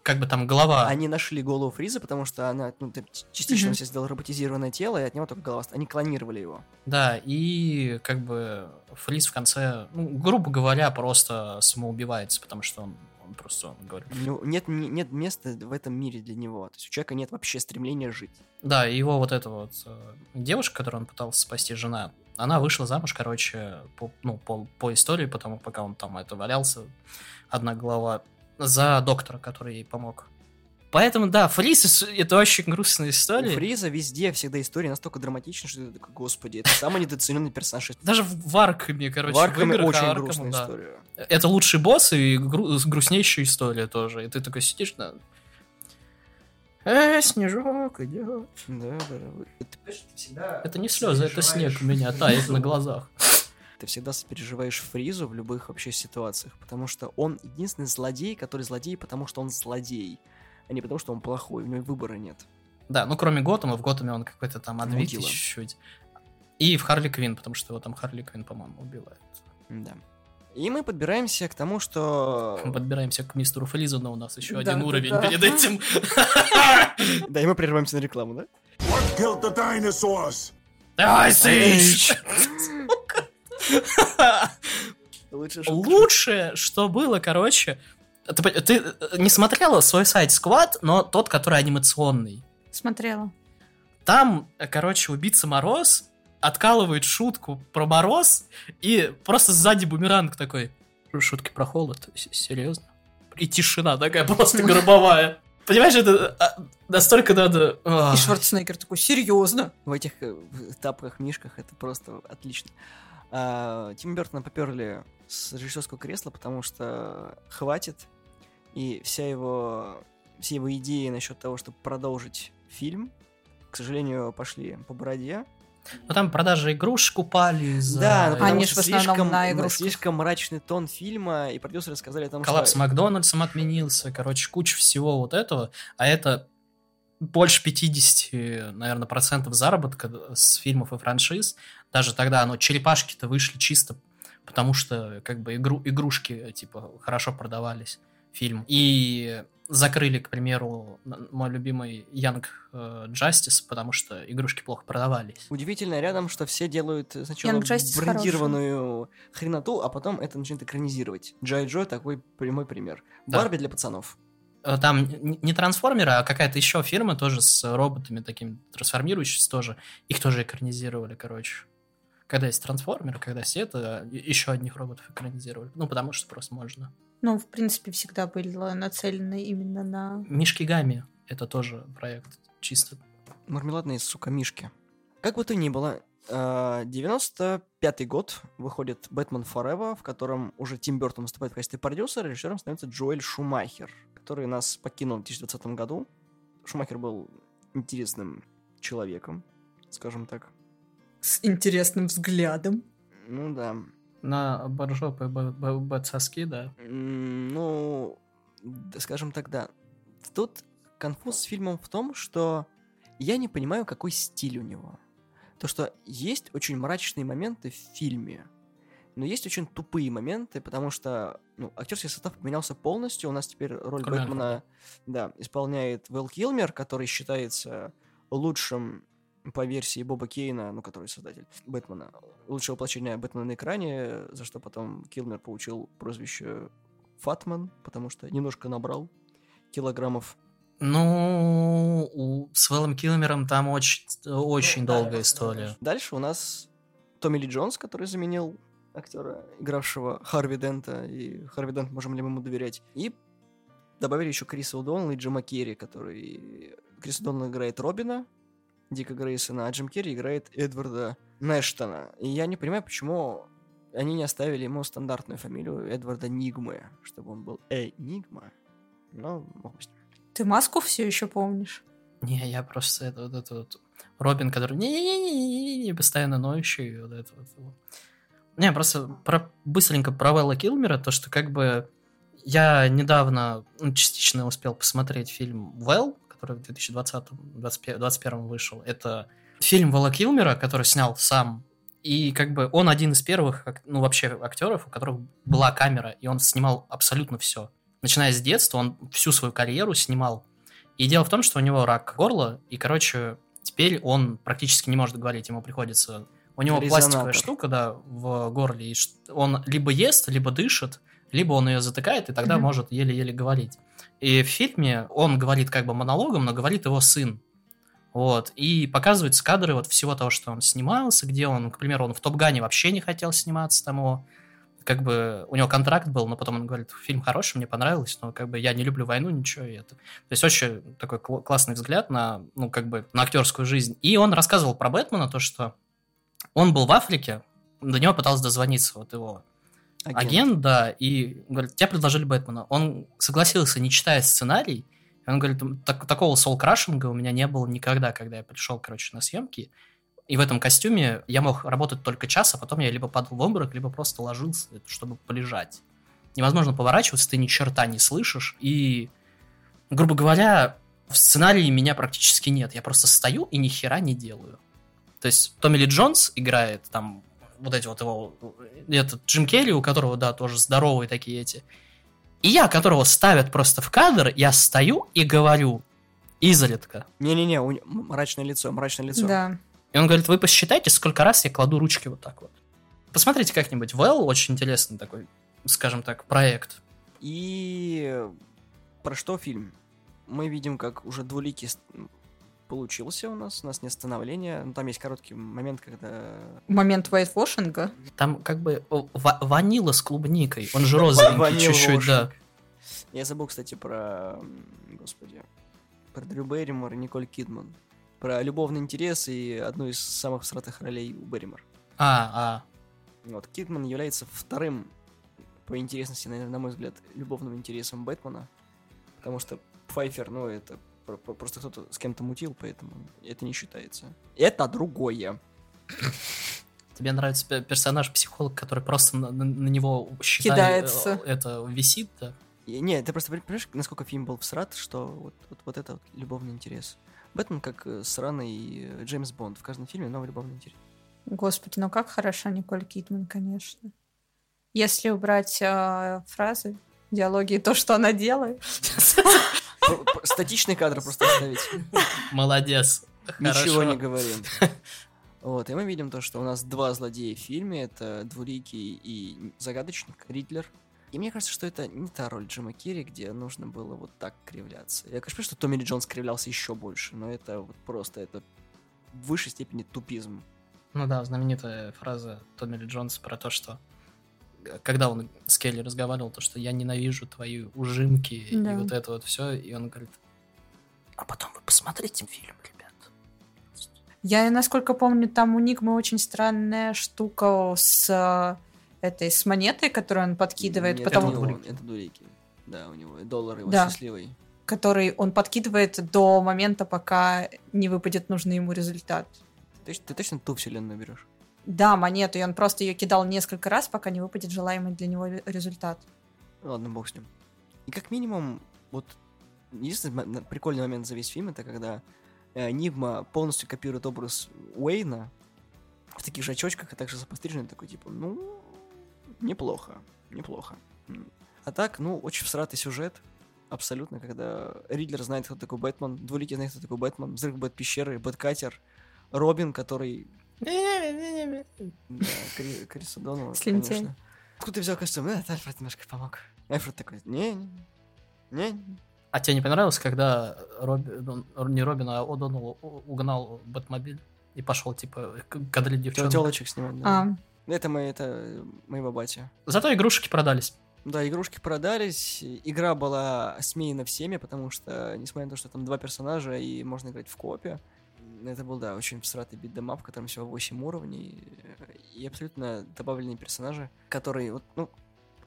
как бы там голова... Они нашли голову Фриза, потому что она ну, частично mm-hmm. сделала роботизированное тело, и от него только голова... Они клонировали его. Да, и как бы Фриз в конце, ну, грубо говоря, просто самоубивается, потому что он просто говорит. Ну, нет, нет места в этом мире для него. То есть у человека нет вообще стремления жить. Да, и его вот эта вот э, девушка, которую он пытался спасти, жена, она вышла замуж, короче, по, ну, по, по истории, потому пока он там это валялся, одна голова, за доктора, который ей помог. Поэтому, да, Фриз — это очень грустная история. У Фриза везде всегда история настолько драматична, что ты такой, господи, это самый недооцененный персонаж. Даже в Аркаме, короче. В Аркаме очень Аркама, грустная да. история. Это лучший босс и гру- грустнейшая история тоже. И ты такой сидишь, да, Э, снежок идет. Да, да. Ты, всегда это не слезы, это снег у меня тает на глазах. Ты всегда сопереживаешь Фризу в любых вообще ситуациях, потому что он единственный злодей, который злодей, потому что он злодей а не потому, что он плохой, у него выбора нет. Да, ну кроме Готэма, в Готэме он какой-то там отбитый чуть-чуть. И в Харли Квин, потому что его там Харли Квин, по-моему, убивает. Да. И мы подбираемся к тому, что... Мы подбираемся к мистеру Фризу, но у нас еще да, один да, уровень да. перед этим. Да, и мы прерываемся на рекламу, да? What killed the dinosaurs? Ice Age! Лучше, Лучшее, что было, короче, ты, ты э, не смотрела свой сайт Squad, но тот, который анимационный? Смотрела. Там, короче, убийца Мороз откалывает шутку про Мороз, и просто сзади бумеранг такой. Шутки про холод? Серьезно? И тишина такая просто гробовая. Понимаешь, это а, настолько надо... И Шварценеггер такой, серьезно? В этих э, тапках, мишках это просто отлично. А, Тим Бертона поперли с режиссерского кресла, потому что хватит и вся его, все его идеи насчет того, чтобы продолжить фильм, к сожалению, пошли по бороде. Ну там продажи игрушек упали за... Да, но они же в основном слишком, на игрушках. Слишком мрачный тон фильма, и продюсеры сказали о том, Коллапс что... с Макдональдсом отменился, короче, куча всего вот этого, а это больше 50, наверное, процентов заработка с фильмов и франшиз. Даже тогда, ну, черепашки-то вышли чисто потому что, как бы, игру, игрушки, типа, хорошо продавались фильм. И закрыли, к примеру, мой любимый Young э, Justice, потому что игрушки плохо продавались. Удивительно рядом, что все делают сначала брендированную хороший. хреноту, а потом это начинают экранизировать. Джай Джо такой прямой пример. Да. Барби для пацанов. Э, там не трансформеры, а какая-то еще фирма тоже с роботами такими трансформирующимися тоже. Их тоже экранизировали, короче. Когда есть трансформеры, когда есть это, еще одних роботов экранизировали. Ну, потому что просто можно. Ну, в принципе, всегда было нацелено именно на... Мишки Гами. Это тоже проект чисто. Мармеладные, сука, мишки. Как бы то ни было, 95-й э, год выходит «Бэтмен Forever», в котором уже Тим Бертон выступает в качестве продюсера, режиссером становится Джоэль Шумахер, который нас покинул в 2020 году. Шумахер был интересным человеком, скажем так. С интересным взглядом. Ну да. На боржопы б- б- б- соски, да. Ну, скажем так, да. Тут конфуз с фильмом в том, что я не понимаю, какой стиль у него. То, что есть очень мрачные моменты в фильме, но есть очень тупые моменты, потому что ну, актерский состав поменялся полностью. У нас теперь роль Колин Бэтмена да, исполняет Вэл Килмер, который считается лучшим по версии Боба Кейна, ну, который создатель Бэтмена, лучшее воплощение Бэтмена на экране, за что потом Килмер получил прозвище Фатман, потому что немножко набрал килограммов. Ну, у, с Вэллом Килмером там очень, очень долгая история. Дальше у нас Томми Ли Джонс, который заменил актера, игравшего Харви Дента, и Харви Дент, можем ли мы ему доверять. И добавили еще Криса Удонала и Джима Керри, который... Крис Удонал играет Робина, Дика Грейсона, а Джим Керри играет Эдварда Нэштона. И я не понимаю, почему они не оставили ему стандартную фамилию Эдварда Нигмы, чтобы он был Энигма. Но мог бы с ним. Ты маску все еще помнишь? Не, я просто это вот это вот Робин, который не-не-не-не-не, постоянно ноющий, вот это вот. Не, просто про, быстренько про Вэлла Килмера, то, что как бы я недавно ну, частично успел посмотреть фильм «Вэлл», который в 2020-2021 вышел. Это фильм Вэлла Килмера, который снял сам. И как бы он один из первых, ну вообще актеров, у которых была камера, и он снимал абсолютно все. Начиная с детства, он всю свою карьеру снимал и дело в том, что у него рак горла, и, короче, теперь он практически не может говорить, ему приходится... У него Резонатор. пластиковая штука, да, в горле, и он либо ест, либо дышит, либо он ее затыкает, и тогда Мгм. может еле-еле говорить. И в фильме он говорит как бы монологом, но говорит его сын. Вот. И показываются кадры вот всего того, что он снимался, где он, к примеру, он в Топ-Гане вообще не хотел сниматься, там его как бы у него контракт был, но потом он говорит, фильм хороший, мне понравилось, но как бы я не люблю войну, ничего, и это. То есть очень такой кл- классный взгляд на, ну, как бы, на актерскую жизнь. И он рассказывал про Бэтмена, то, что он был в Африке, до него пытался дозвониться вот его агент, да, и говорит, тебе предложили Бэтмена. Он согласился, не читая сценарий, он говорит, «Так- такого соул-крашинга у меня не было никогда, когда я пришел, короче, на съемки. И в этом костюме я мог работать только час, а потом я либо падал в обморок, либо просто ложился, чтобы полежать. Невозможно поворачиваться, ты ни черта не слышишь. И, грубо говоря, в сценарии меня практически нет. Я просто стою и ни хера не делаю. То есть Томми Ли Джонс играет там вот эти вот его... Этот Джим Керри, у которого, да, тоже здоровые такие эти. И я, которого ставят просто в кадр, я стою и говорю изредка. Не-не-не, у мрачное лицо, мрачное лицо. Да. И он говорит, вы посчитайте, сколько раз я кладу ручки вот так вот. Посмотрите как-нибудь. Well, очень интересный такой, скажем так, проект. И про что фильм? Мы видим, как уже двуликий получился у нас, у нас не становление. Ну, там есть короткий момент, когда... Момент вайтвошинга. Там как бы ва- ванила с клубникой. Он же розовенький чуть-чуть, да. Я забыл, кстати, про... Господи. Про Дрю Берримор и Николь Кидман. Про любовный интерес и одну из самых всратых ролей у Берримор. А, Вот, Кидман является вторым по интересности, наверное, на мой взгляд, любовным интересом Бэтмена. Потому что Пфайфер, ну, это просто кто-то с кем-то мутил, поэтому это не считается. Это другое. Тебе нравится пе- персонаж-психолог, который просто на, на- на него считай, Кидается. э, Это висит, да? Не, ты просто понимаешь, насколько фильм был всрат, что вот, вот, вот это вот любовный интерес. Бэтмен как э, сраный э, Джеймс Бонд. В каждом фильме новый любовный интерес. Господи, ну как хороша Николь Кидман, конечно. Если убрать э, фразы, диалоги и то, что она делает. Статичный кадр просто оставить. Молодец. Ничего не говорим. Вот, и мы видим то, что у нас два злодея в фильме. Это Двуликий и Загадочник, Ридлер. И мне кажется, что это не та роль Джима Керри, где нужно было вот так кривляться. Я, конечно, что Томми Ли Джонс кривлялся еще больше, но это вот просто, это в высшей степени тупизм. Ну да, знаменитая фраза Томми Ли Джонса про то, что когда он с Келли разговаривал, то, что я ненавижу твои ужимки Да. и вот это вот все, и он говорит, а потом вы посмотрите фильм, ребят. Я, насколько помню, там у Нигмы очень странная штука с э, этой, с монетой, которую он подкидывает. Нет, потом... это, не он, это Двуликий. Да, у него доллар его Да. счастливый. который он подкидывает до момента, пока не выпадет нужный ему результат. Ты, ты точно ту вселенную берешь? Да, монету, и он просто ее кидал несколько раз, пока не выпадет желаемый для него результат. Ладно, бог с ним. И как минимум, вот единственный прикольный момент за весь фильм, это когда э, Нигма полностью копирует образ Уэйна в таких же очочках, а также запостриженный, такой, типа, ну, неплохо, неплохо. А так, ну, очень всратый сюжет, абсолютно, когда Ридлер знает, кто такой Бэтмен, Двуликий знает, кто такой Бэтмен, Взрыв Бэт-пещеры, Бэткатер, Робин, который Криса Донова, конечно. Откуда ты взял костюм? Э, Альфред немножко помог. Альфред такой, не, не, не, А тебе не понравилось, когда Робби- ну, не Робин, а О'Доннелл угнал Бэтмобиль и пошел, типа, к- кадрить девчонок? телочек снимать, да. А, Это, мы, это моего батя. Зато игрушки продались. Да, игрушки продались, игра была осмеяна всеми, потому что, несмотря на то, что там два персонажа и можно играть в копе, это был, да, очень всратый битдемап, в котором всего 8 уровней, и абсолютно добавленные персонажи, которые, вот, ну,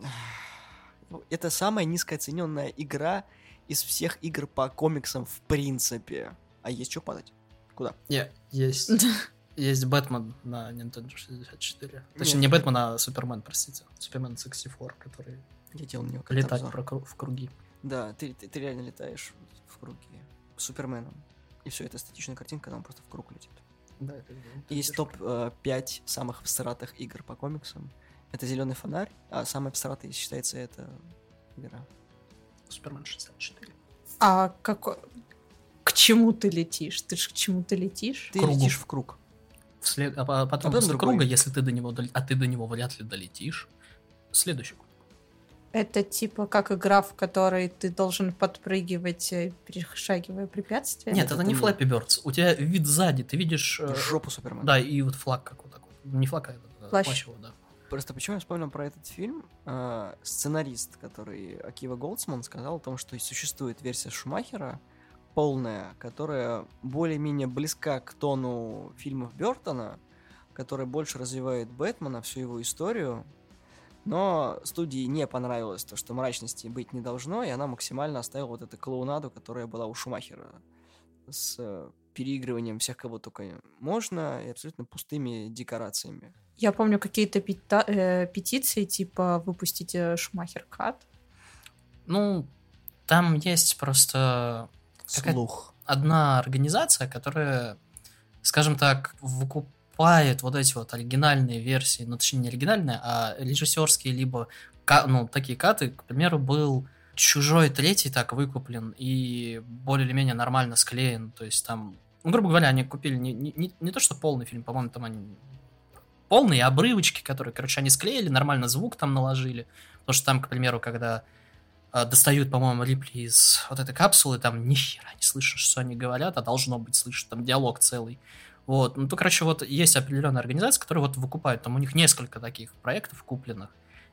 ну, это самая низкооцененная игра из всех игр по комиксам в принципе. А есть что падать? Куда? Не, есть. Есть Бэтмен на Nintendo 64. Точнее, не Бэтмен, а Супермен, простите. Супермен 64, который Я делал мне летать в круги. Да, ты, ты, ты реально летаешь в круге с Суперменом. И все, это статичная картинка, когда он просто в круг летит. Да, это- это Есть дешево. топ-5 самых всратых игр по комиксам. Это зеленый фонарь, а самый всратый считается это игра. Супермен 64. а как... К чему ты летишь? Ты же к чему ты летишь? Ты Кругу. летишь в круг. Вслед... А по- потом, потом после другой. круга, если ты до него дол- а ты до него вряд ли долетишь, следующий круг. Это типа как игра, в которой ты должен подпрыгивать, э, перешагивая препятствия? Нет, это это не Flappy Birds. У тебя вид сзади, ты видишь... э, Жопу Супермена. Да, и вот флаг как вот так вот. Не флаг, а этот, э, Плащ. плащ его, да. Просто почему я вспомнил про этот фильм? Сценарист, который Акива Голдсман сказал о том, что существует версия Шумахера, полная, которая более-менее близка к тону фильмов Бертона, которая больше развивает Бэтмена, всю его историю, но студии не понравилось то, что мрачности быть не должно, и она максимально оставила вот эту клоунаду, которая была у Шумахера с э, переигрыванием всех, кого только можно, и абсолютно пустыми декорациями. Я помню какие-то пита- э, петиции, типа выпустите Шумахер Кат. Ну, там есть просто Слух. одна организация, которая, скажем так, выкупает вот эти вот оригинальные версии, ну, точнее, не оригинальные, а режиссерские, либо, ну, такие каты, к примеру, был чужой третий так выкуплен и более или менее нормально склеен, то есть там, ну, грубо говоря, они купили не, не, не- то, что полный фильм, по-моему, там они полные обрывочки, которые, короче, они склеили, нормально звук там наложили, потому что там, к примеру, когда а, достают, по-моему, Рипли из вот этой капсулы, там ни хера не слышно, что они говорят, а должно быть слышно, там диалог целый. Вот, ну, то, короче, вот есть определенная организация, которая вот выкупает, там у них несколько таких проектов купленных,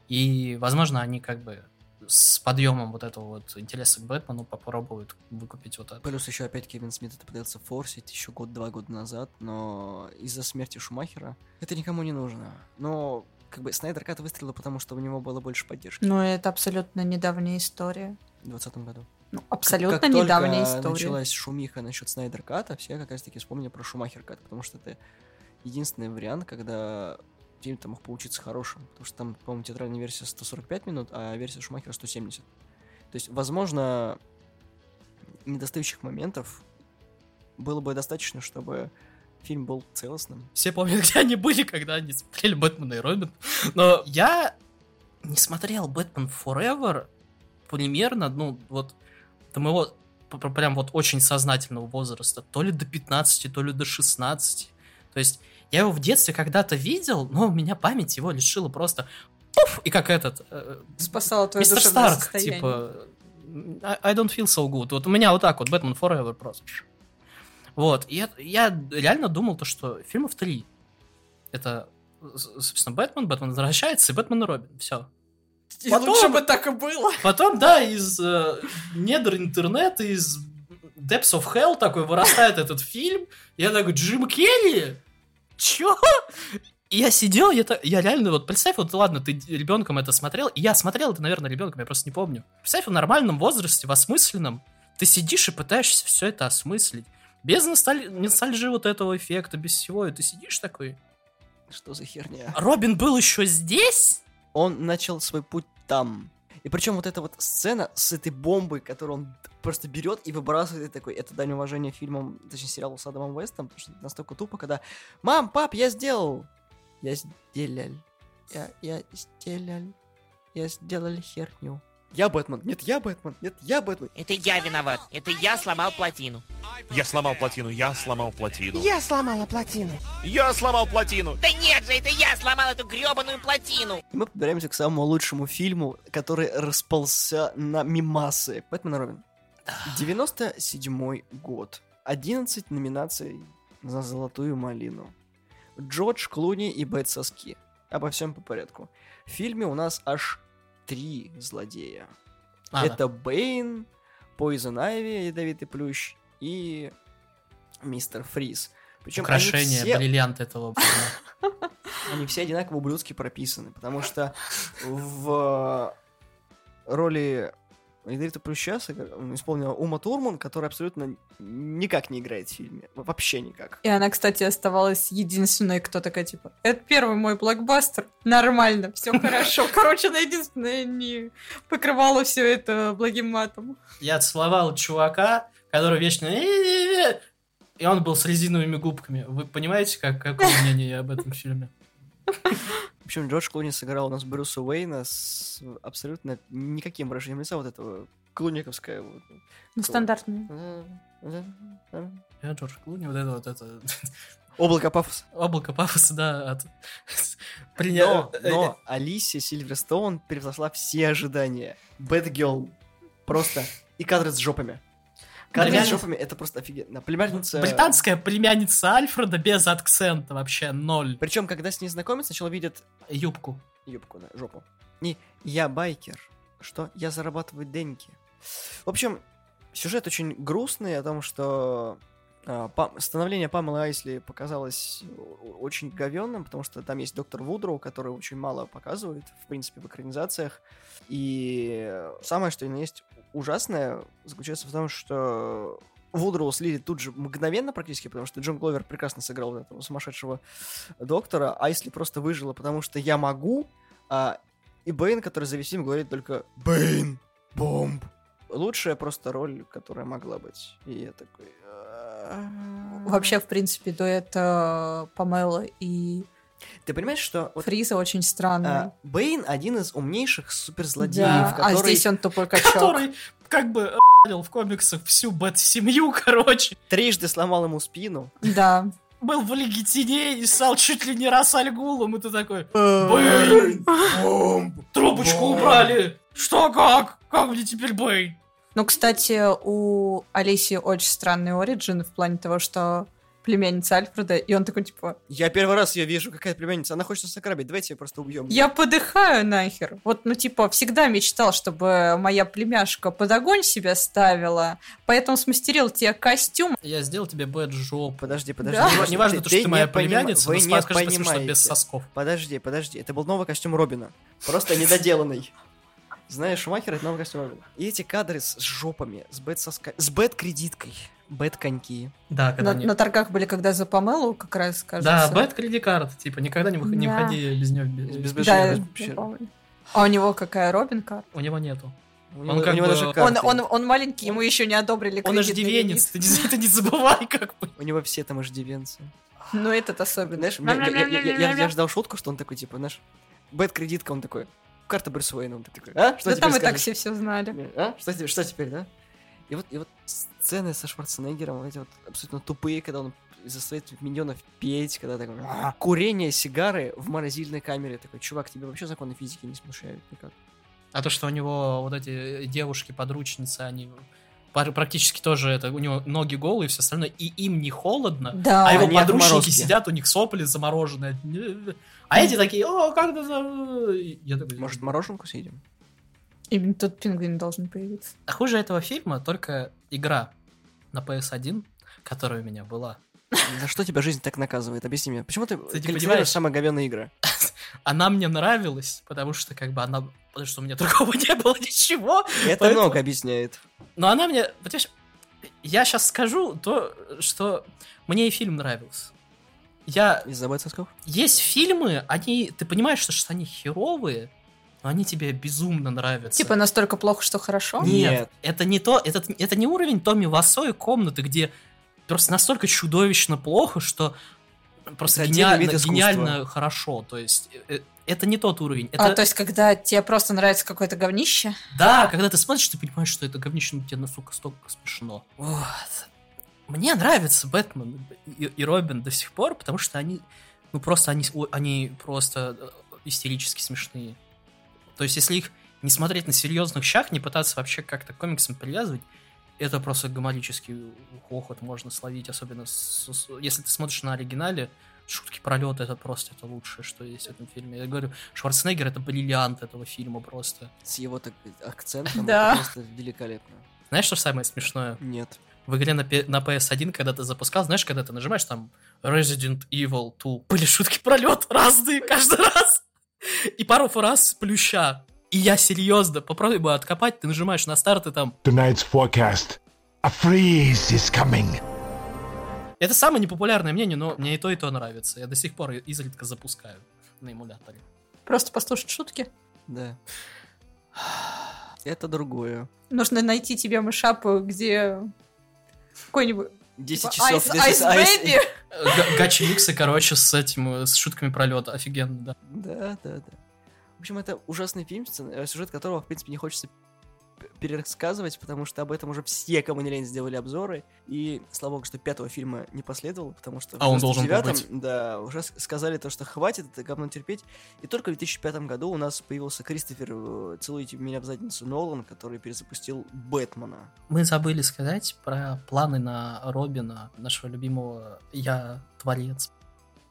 и, возможно, они как бы с подъемом вот этого вот интереса к Бэтмену попробуют выкупить вот это. Плюс еще опять Кевин Смит это пытался форсить еще год-два года назад, но из-за смерти Шумахера это никому не нужно. Но как бы Снайдер Кат выстрелил, потому что у него было больше поддержки Ну, это абсолютно недавняя история. в 2020 году. Ну, абсолютно как недавняя только история. началась шумиха насчет Снайдер Ката, все как раз таки вспомнили про Шумахер Кат, потому что это единственный вариант, когда фильм там мог получиться хорошим. Потому что там, по-моему, театральная версия 145 минут, а версия Шумахера 170. То есть, возможно, недостающих моментов было бы достаточно, чтобы фильм был целостным. Все помнят, где они были, когда они смотрели Бэтмена и Робин. Но я не смотрел Бэтмен Forever примерно, ну, вот до моего п- п- прям вот очень сознательного возраста, то ли до 15, то ли до 16. То есть я его в детстве когда-то видел, но у меня память его лишила просто пуф, и как этот э, Спасала твое Мистер Старк, состояние. типа I, I don't feel so good. Вот у меня вот так вот Бэтмен Forever просто. Вот, и я, я реально думал то, что фильмов три. Это, собственно, Бэтмен, Бэтмен возвращается и Бэтмен и Робин. Все. И Потом- лучше бы так и было. Потом, да, из э, недр интернета, из Depths of Hell такой вырастает этот фильм. Я такой, Джим Керри? Чё? И я сидел, я, та- я реально, вот представь, вот ладно, ты ребенком это смотрел, и я смотрел это, наверное, ребенком, я просто не помню. Представь, в нормальном возрасте, в осмысленном, ты сидишь и пытаешься все это осмыслить. Без носталь... ностальжи вот этого эффекта, без всего. И ты сидишь такой... Что за херня? Робин был еще здесь? Он начал свой путь там. И причем вот эта вот сцена с этой бомбой, которую он просто берет и выбрасывает, и такой, это дань уважения фильмам, точнее, сериалу с Адамом Вестом, потому что настолько тупо, когда «Мам, пап, я сделал!» «Я сделал. Я, я сделал. Я сделал херню». Я Бэтмен. Нет, я Бэтмен. Нет, я Бэтмен. Это я виноват. Это я сломал плотину. Я сломал плотину, я сломал плотину. Я сломала плотину. Я сломал плотину. Да нет же, это я сломал эту гребаную плотину. И мы подбираемся к самому лучшему фильму, который расползся на мимасы. Бэтмен и Робин. 97 год. 11 номинаций за «Золотую малину». Джордж Клуни и Бет Соски. Обо всем по порядку. В фильме у нас аж три злодея. А, да. Это Бэйн, Пойзен Айви, Ядовитый Плющ и Мистер Фриз. Причем Украшение, все, бриллиант этого они все одинаково ублюдски прописаны, потому что в роли Ядовитого Плюща сыгра- исполнила Ума Турман, которая абсолютно никак не играет в фильме. Вообще никак. И она, кстати, оставалась единственной, кто такая, типа, это первый мой блокбастер, нормально, все хорошо. Короче, она единственная не покрывала все это благим матом. Я целовал чувака, который вечно... И он был с резиновыми губками. Вы понимаете, как, какое мнение об этом фильме? В общем, Джордж Клуни сыграл у нас Брюса Уэйна с абсолютно никаким выражением лица, вот этого клуниковское. вот. Ну, стандартная. Я Джордж Клуни, вот это вот это... Облако пафоса. Облако пафоса, да, от... Но, Приня... но Алисия Сильверстоун превзошла все ожидания. Бэтгелл. Просто. И кадры с жопами. Племянница- жопами это просто офигенно. Племянница... Британская племянница Альфреда без акцента вообще ноль. Причем, когда с ней знакомятся, сначала видят Юбку. юбку, да, жопу. И я байкер. Что? Я зарабатываю деньги. В общем, сюжет очень грустный о том, что а, становление Памелы Айсли показалось очень говенным, потому что там есть доктор Вудроу, который очень мало показывает, в принципе, в экранизациях. И самое, что и есть ужасное, заключается в том, что Вудроу слили тут же мгновенно практически, потому что Джон Гловер прекрасно сыграл этого сумасшедшего доктора, Айсли просто выжила, потому что я могу, а, и Бэйн, который за весь фильм говорит только «Бэйн! Bomb!» Лучшая просто роль, которая могла быть. И я такой... Вообще, в принципе, дуэт э, Памела и Ты понимаешь, что вот, Фриза очень странный. а, Бэйн один из умнейших суперзлодеев, да, а который здесь он тупой качок. Который как бы в комиксах всю bat -семью, короче. трижды сломал ему спину. Да. Был в Лиге Теней и стал чуть ли не раз Альгулом, и ты такой... Бэйн! Трубочку убрали! Что, как? Как мне теперь Бэйн? Ну, кстати, у Алисии очень странный оригин в плане того, что племянница Альфреда, и он такой, типа, Я первый раз ее вижу, какая племянница. Она хочет нас ограбить, давайте ее просто убьем. я подыхаю нахер. Вот, ну, типа, всегда мечтал, чтобы моя племяшка под огонь себя ставила, поэтому смастерил тебе костюм. Я сделал тебе bat жопу. Подожди, подожди. Да? Не, не важно, то, что ты моя племянница, вы но не спасибо, что без понимаете. сосков. Подожди, подожди. Это был новый костюм Робина. Просто недоделанный. Знаешь, Шумахер это новый костюм Робина. И эти кадры с жопами, с bat соска... с бэт кредиткой, бэт коньки. Да, когда На, не- на торгах были, когда за Памелу как раз, кажется. Да, bat credit card, типа, никогда не, выход- не Да. входи без нее. без- Без без- Да, без. А у него какая Робин карта? У него нету. У Он него, как у него бы- даже Он- Он, он, он маленький, ему еще не одобрили Он иждивенец, ты не, ты не забывай, как бы. У него все там иждивенцы. Ну, этот особенно. Знаешь, я, я- я- я- я- я ждал шутку, что он такой, типа, знаешь, бэт кредитка, он такой, карта Брюса Уэйна, он такой, а? Что Да теперь там и так все все знали. А? Что теперь, что теперь, да? И вот, и вот сцены со Шварценеггером, вот эти вот абсолютно тупые, когда он заставляет миньонов петь, когда такой... «А». Курение сигары в морозильной камере. Такой, чувак, тебе вообще законы физики не смущают никак. А то, что у него вот эти девушки-подручницы, они практически тоже это, у него ноги голые и все остальное, и им не холодно, Да. а его они подручники отморозки. сидят, у них сопли замороженные. А эти такие, о, как ты... за-» И Я такой, Может, мороженку съедем? Именно тут пингвин должен появиться. А хуже этого фильма только игра на PS1, которая у меня была. За что тебя жизнь так наказывает? Объясни мне. Почему ты, не коллекционируешь понимаешь? самые говёные игры? Она мне нравилась, потому что как бы она... Потому что у меня другого не было ничего. Это Поэтому- много объясняет. Но она мне... Понимаешь, я сейчас скажу то, что мне и фильм нравился. Я... Из-за бойцовсков? Есть фильмы, они... Ты понимаешь, что, что они херовые, но они тебе безумно нравятся. Типа настолько плохо, что хорошо? Нет, Нет. это не то, это, это не уровень Томми Васо и комнаты, где просто настолько чудовищно плохо, что просто Это гениально, гениально хорошо. То есть э, это не тот уровень. Это, А, то есть, когда тебе просто нравится какое-то говнище? Да, когда ты смотришь, ты понимаешь, что это говнище, ну тебе настолько столько смешно. Вот. Мне нравится Бэтмен и, и Робин до сих пор, потому что они, ну просто они, они просто э, истерически смешные. То есть, если их не смотреть на серьезных щах, не пытаться вообще как-то к комиксам привязывать, это просто гоморический хохот можно словить, особенно с- с- если ты смотришь на оригинале, шутки пролета это просто это лучшее, что есть в этом фильме. Я говорю, Шварценеггер это бриллиант этого фильма просто. С его так акцентом Да. это просто великолепно. Знаешь, что самое смешное? Нет. В игре на, на PS1, когда ты запускал, знаешь, когда ты нажимаешь там Resident Evil 2, были шутки пролет разные каждый раз. И пару раз плюща. И я серьезно, попробуй бы откопать, ты нажимаешь на старт и там... Tonight's forecast. A freeze is coming. Это самое непопулярное мнение, но мне и то, и то нравится. Я до сих пор изредка запускаю на эмуляторе. Просто послушать шутки? Да. Это другое. Нужно найти тебе мышап, где какой-нибудь... 10 типа, часов. Ice, this is Ice Baby. Гачи миксы, короче, с этим, э, с шутками пролета. Офигенно, да. Да, да, да. В общем, это ужасный фильм, э, сюжет которого, в принципе, не хочется пересказывать, потому что об этом уже все, кому не лень, сделали обзоры. И слава богу, что пятого фильма не последовало, потому что в А он должен был 99-м, да, уже сказали то, что хватит это говно терпеть. И только в 2005 году у нас появился Кристофер э, «Целуйте меня в задницу» Нолан, который перезапустил Бэтмена. Мы забыли сказать про планы на Робина, нашего любимого «Я творец».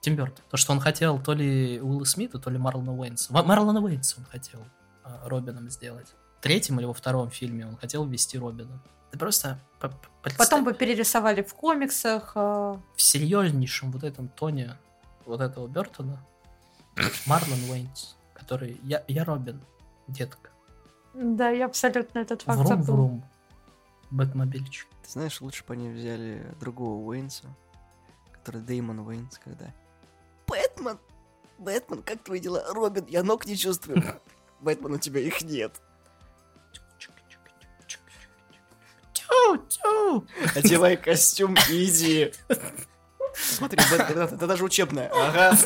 Тим Бёртон. То, что он хотел то ли Уилла Смита, то ли Марлона Уэйнса. Марлона Уэйнса он хотел а, Робином сделать. В третьем или во втором фильме он хотел ввести Робина. Ты просто представь, Потом бы перерисовали в комиксах. а, в серьезнейшем вот этом тоне вот этого Бертона Марлон Уэйнс, который «Я, я Робин, детка». Да, я абсолютно этот факт забыла. Врум-врум. Бэтмобильчик. Ты знаешь, лучше бы они взяли другого Уэйнса, который Деймон Уэйнс, когда... Бэтмен! Бэтмен, как твои дела? Робин, я ног не чувствую. Бэтмен, у тебя их нет. Одевай костюм и иди. Смотри, это, даже учебное. Ага.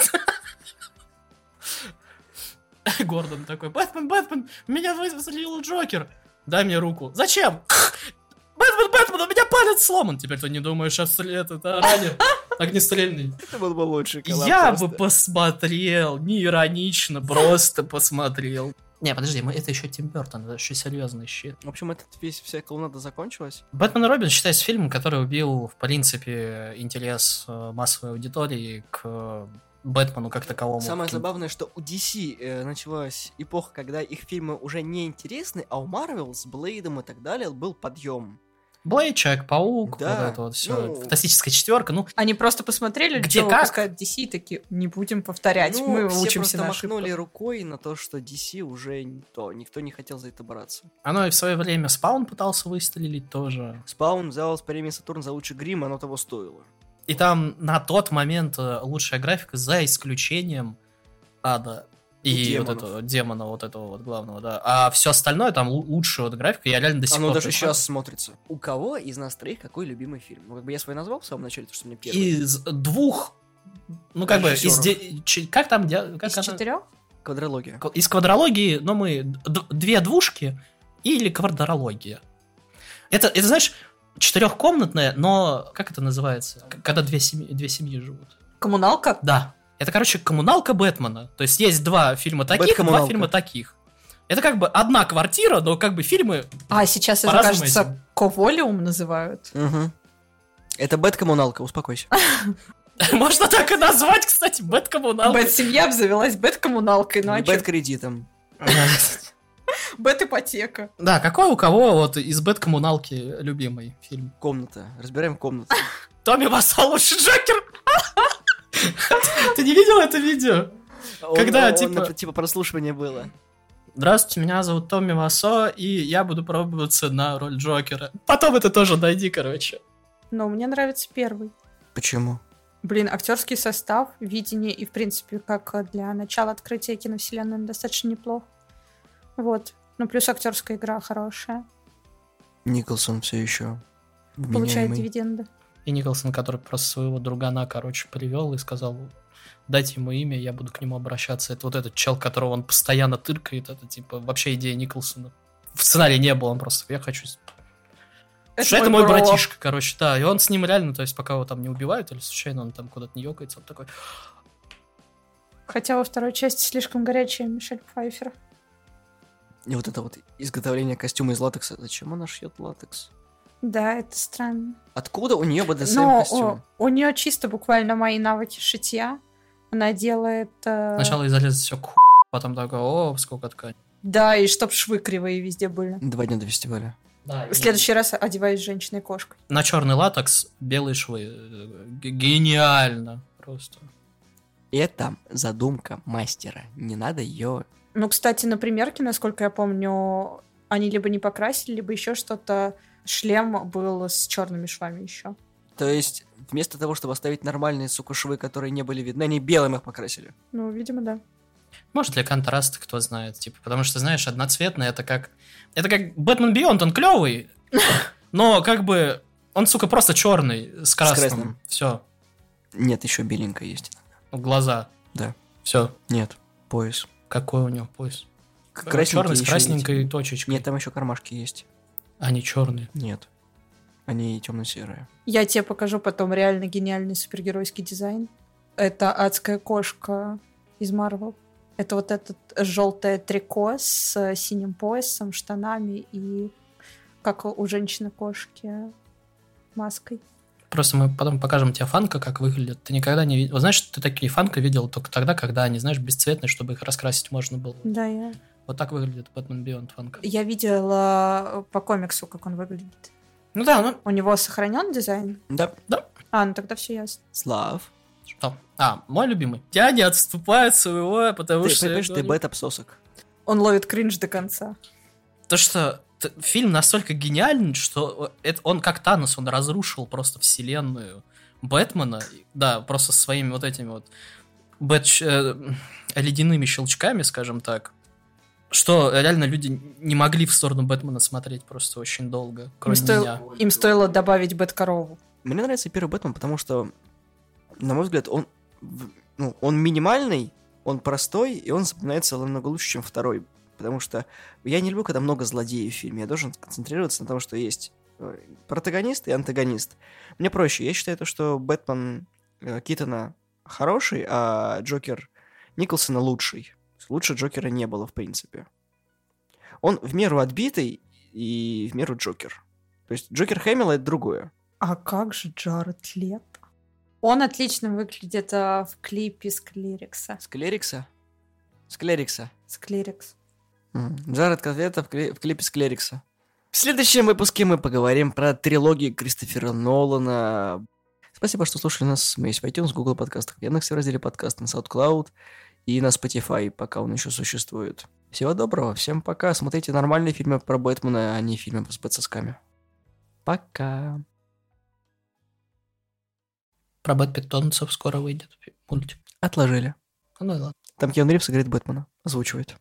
Гордон такой, Бэтмен, Бэтмен, меня выстрелил Джокер. Дай мне руку. Зачем? Бэтмен, Бэтмен, у меня палец сломан. Теперь ты не думаешь о след, это ранее. Огнестрельный. Это был бы коллаб Я просто. бы посмотрел, не иронично, просто посмотрел. Не, подожди, мы, это еще Тим Бертон, это еще серьезный щит. В общем, этот весь вся клоунада закончилась. Бэтмен и Робин считается фильмом, который убил, в принципе, интерес э, массовой аудитории к э, Бэтмену как таковому. Самое забавное, что у DC э, началась эпоха, когда их фильмы уже не интересны, а у Marvel с Блейдом и так далее был подъем. Блейд, Человек-паук, Да, вот это вот все. ну- Фантастическая четверка. Ну, Они просто посмотрели, Где что как? DC, и такие, не будем повторять, Ну, мы все учимся просто махнули ошибках». рукой на то, что DC уже не то, никто не хотел за это браться. оно и в свое время Спаун пытался выстрелить тоже. Спаун взял с премии Сатурн за лучший грим, оно того стоило. И там на тот момент э, лучшая графика, за исключением ада. И Демонов. вот этого демона, вот этого вот главного, да. А все остальное там лу- лучшая вот графика, я реально до сих Оно пор... даже присматриваю. сейчас смотрится. У кого из нас троих какой любимый фильм? Ну, как бы я свой назвал в самом начале, то, что мне первый. Из двух, ну как бы, из де- как там, как Из она- четырех? Квадрология. Из квадрологии, но мы д- две двушки или квадрология. Это, это, знаешь, четырехкомнатная, но как это называется? Когда две семьи, две семьи живут. Коммуналка? Да. Это, короче, коммуналка Бэтмена. То есть есть два фильма таких, два фильма таких. Это как бы одна квартира, но как бы фильмы... А, сейчас это, кажется, этим. коливингом называют. Угу. Это бэт-коммуналка, успокойся. Можно так и назвать, кстати, Бэткоммуналка. Бэт-семья обзавелась бэт-коммуналкой, ну а? Бэт-кредитом. Бэт-ипотека. Да, какой у кого вот из Бэткоммуналки любимый фильм? Комната. Разбираем комнату. Томми Вайсо лучший Джокер. Ты не видел это видео? Когда, типа- типа прослушивание было. Здравствуйте, меня зовут Томми Васо, и я буду пробоваться на роль Джокера. Потом это тоже найди, короче. Но мне нравится первый. Почему? Блин, актерский состав, видение и, в принципе, как для начала открытия киновселенной достаточно неплох. Вот. Ну, плюс актерская игра хорошая. Николсон все еще Получает дивиденды. И Николсон, который просто своего другана, короче, привел и сказал, дайте ему имя, я буду к нему обращаться. Это вот этот чел, которого он постоянно тыркает, это типа вообще идея Николсона. В сценарии не было, он просто, я хочу... Это, это мой бро. братишка, короче, да. И он с ним реально, то есть пока его там не убивают или случайно он там куда-то не ёкается, он такой, Хотя во второй части слишком горячая Мишель Пфайфер. И вот это вот изготовление костюма из латекса. Зачем она шьет латекс? Да, это странно. Откуда у нее БДСМ Но костюм? о, у нее чисто буквально мои навыки шитья. Она делает... э, сначала залезет все к ху... потом такой, о, сколько ткани. Да, и чтоб швы кривые везде были. Два дня до фестиваля. Да, В следующий раз одеваюсь женщиной-кошкой. На черный латекс белые швы. Г- Гениально. Просто. Это задумка мастера. Не надо ее... Ну, кстати, на примерке, насколько я помню, они либо не покрасили, либо еще что-то. Шлем был с черными швами еще. То есть, вместо того, чтобы оставить нормальные, сука, швы, которые не были видны, они белым их покрасили. Ну, видимо, да. Может, для контраста, кто знает. Типа, потому что, знаешь, одноцветный это как... Это как Бэтмен Бионд, он клевый, но как бы он, сука, просто черный с красным. красным. Все. Нет, еще беленькая есть. Глаза. Да. Все. Нет, пояс. Какой у него пояс? Красненький Черный с красненькой есть. точечкой. Нет, там еще кармашки есть. Они черные. Нет. Они темно-серые. Я тебе покажу потом реально гениальный супергеройский дизайн. Это адская кошка из Марвел. Это вот этот желтое трико с э, синим поясом, штанами и как у женщины-кошки маской. Просто мы потом покажем тебе фанка, как выглядит. Ты никогда не видел. Вот знаешь, ты такие фанка видел только тогда, когда они, знаешь, бесцветные, чтобы их раскрасить можно было. Да, я, Вот так выглядит Бэтмен Бионд фанка. я видела по комиксу, как он выглядит. Ну да, ну У него сохранен дизайн? Да. А, ну тогда все ясно. Слав. что? А, мой любимый. Я не отступаю от своего, потому Ты что... я понимаешь, ты бета-псосок. Он ловит кринж до конца. То, что фильм настолько гениален, что это, он как Танос, он разрушил просто вселенную Бэтмена, да, просто своими вот этими вот бэт- э, ледяными щелчками, скажем так, что реально люди не могли в сторону Бэтмена смотреть просто очень долго, Им, кроме стоил- меня. им стоило добавить Бэткорову. Мне нравится первый Бэтмен, потому что, на мой взгляд, он, ну, он минимальный, он простой, и он запоминается намного лучше, чем второй. Потому что я не люблю, когда много злодеев в фильме. Я должен концентрироваться на том, что есть э, протагонист и антагонист. Мне проще. Я считаю, то, что Бэтмен э, Китона хороший, а Джокер Николсона лучший. Лучше Джокера не было, в принципе. Он в меру отбитый и в меру Джокер. То есть Джокер Хэмилла — это другое. А как же Джаред Лето? Он отлично выглядит а, в клипе Склерикса. Склерикса? Склерикса. Склерикс. М, Джаред Котлета в, кли- в клипе Склерикса. В следующем выпуске мы поговорим про трилогию Кристофера Нолана. Спасибо, что слушали нас. Мы есть в iTunes, Google подкастах, в Яндексе в разделе подкаст, на SoundCloud и на Spotify, пока он еще существует. Всего доброго, всем пока. Смотрите нормальные фильмы про Бэтмена, а не фильмы с бэтсосками. Пока. Про Бэт Питонцев скоро выйдет мультик. Отложили. Ну да ладно. Там Киану Ривз играет Бэтмена. Озвучивает.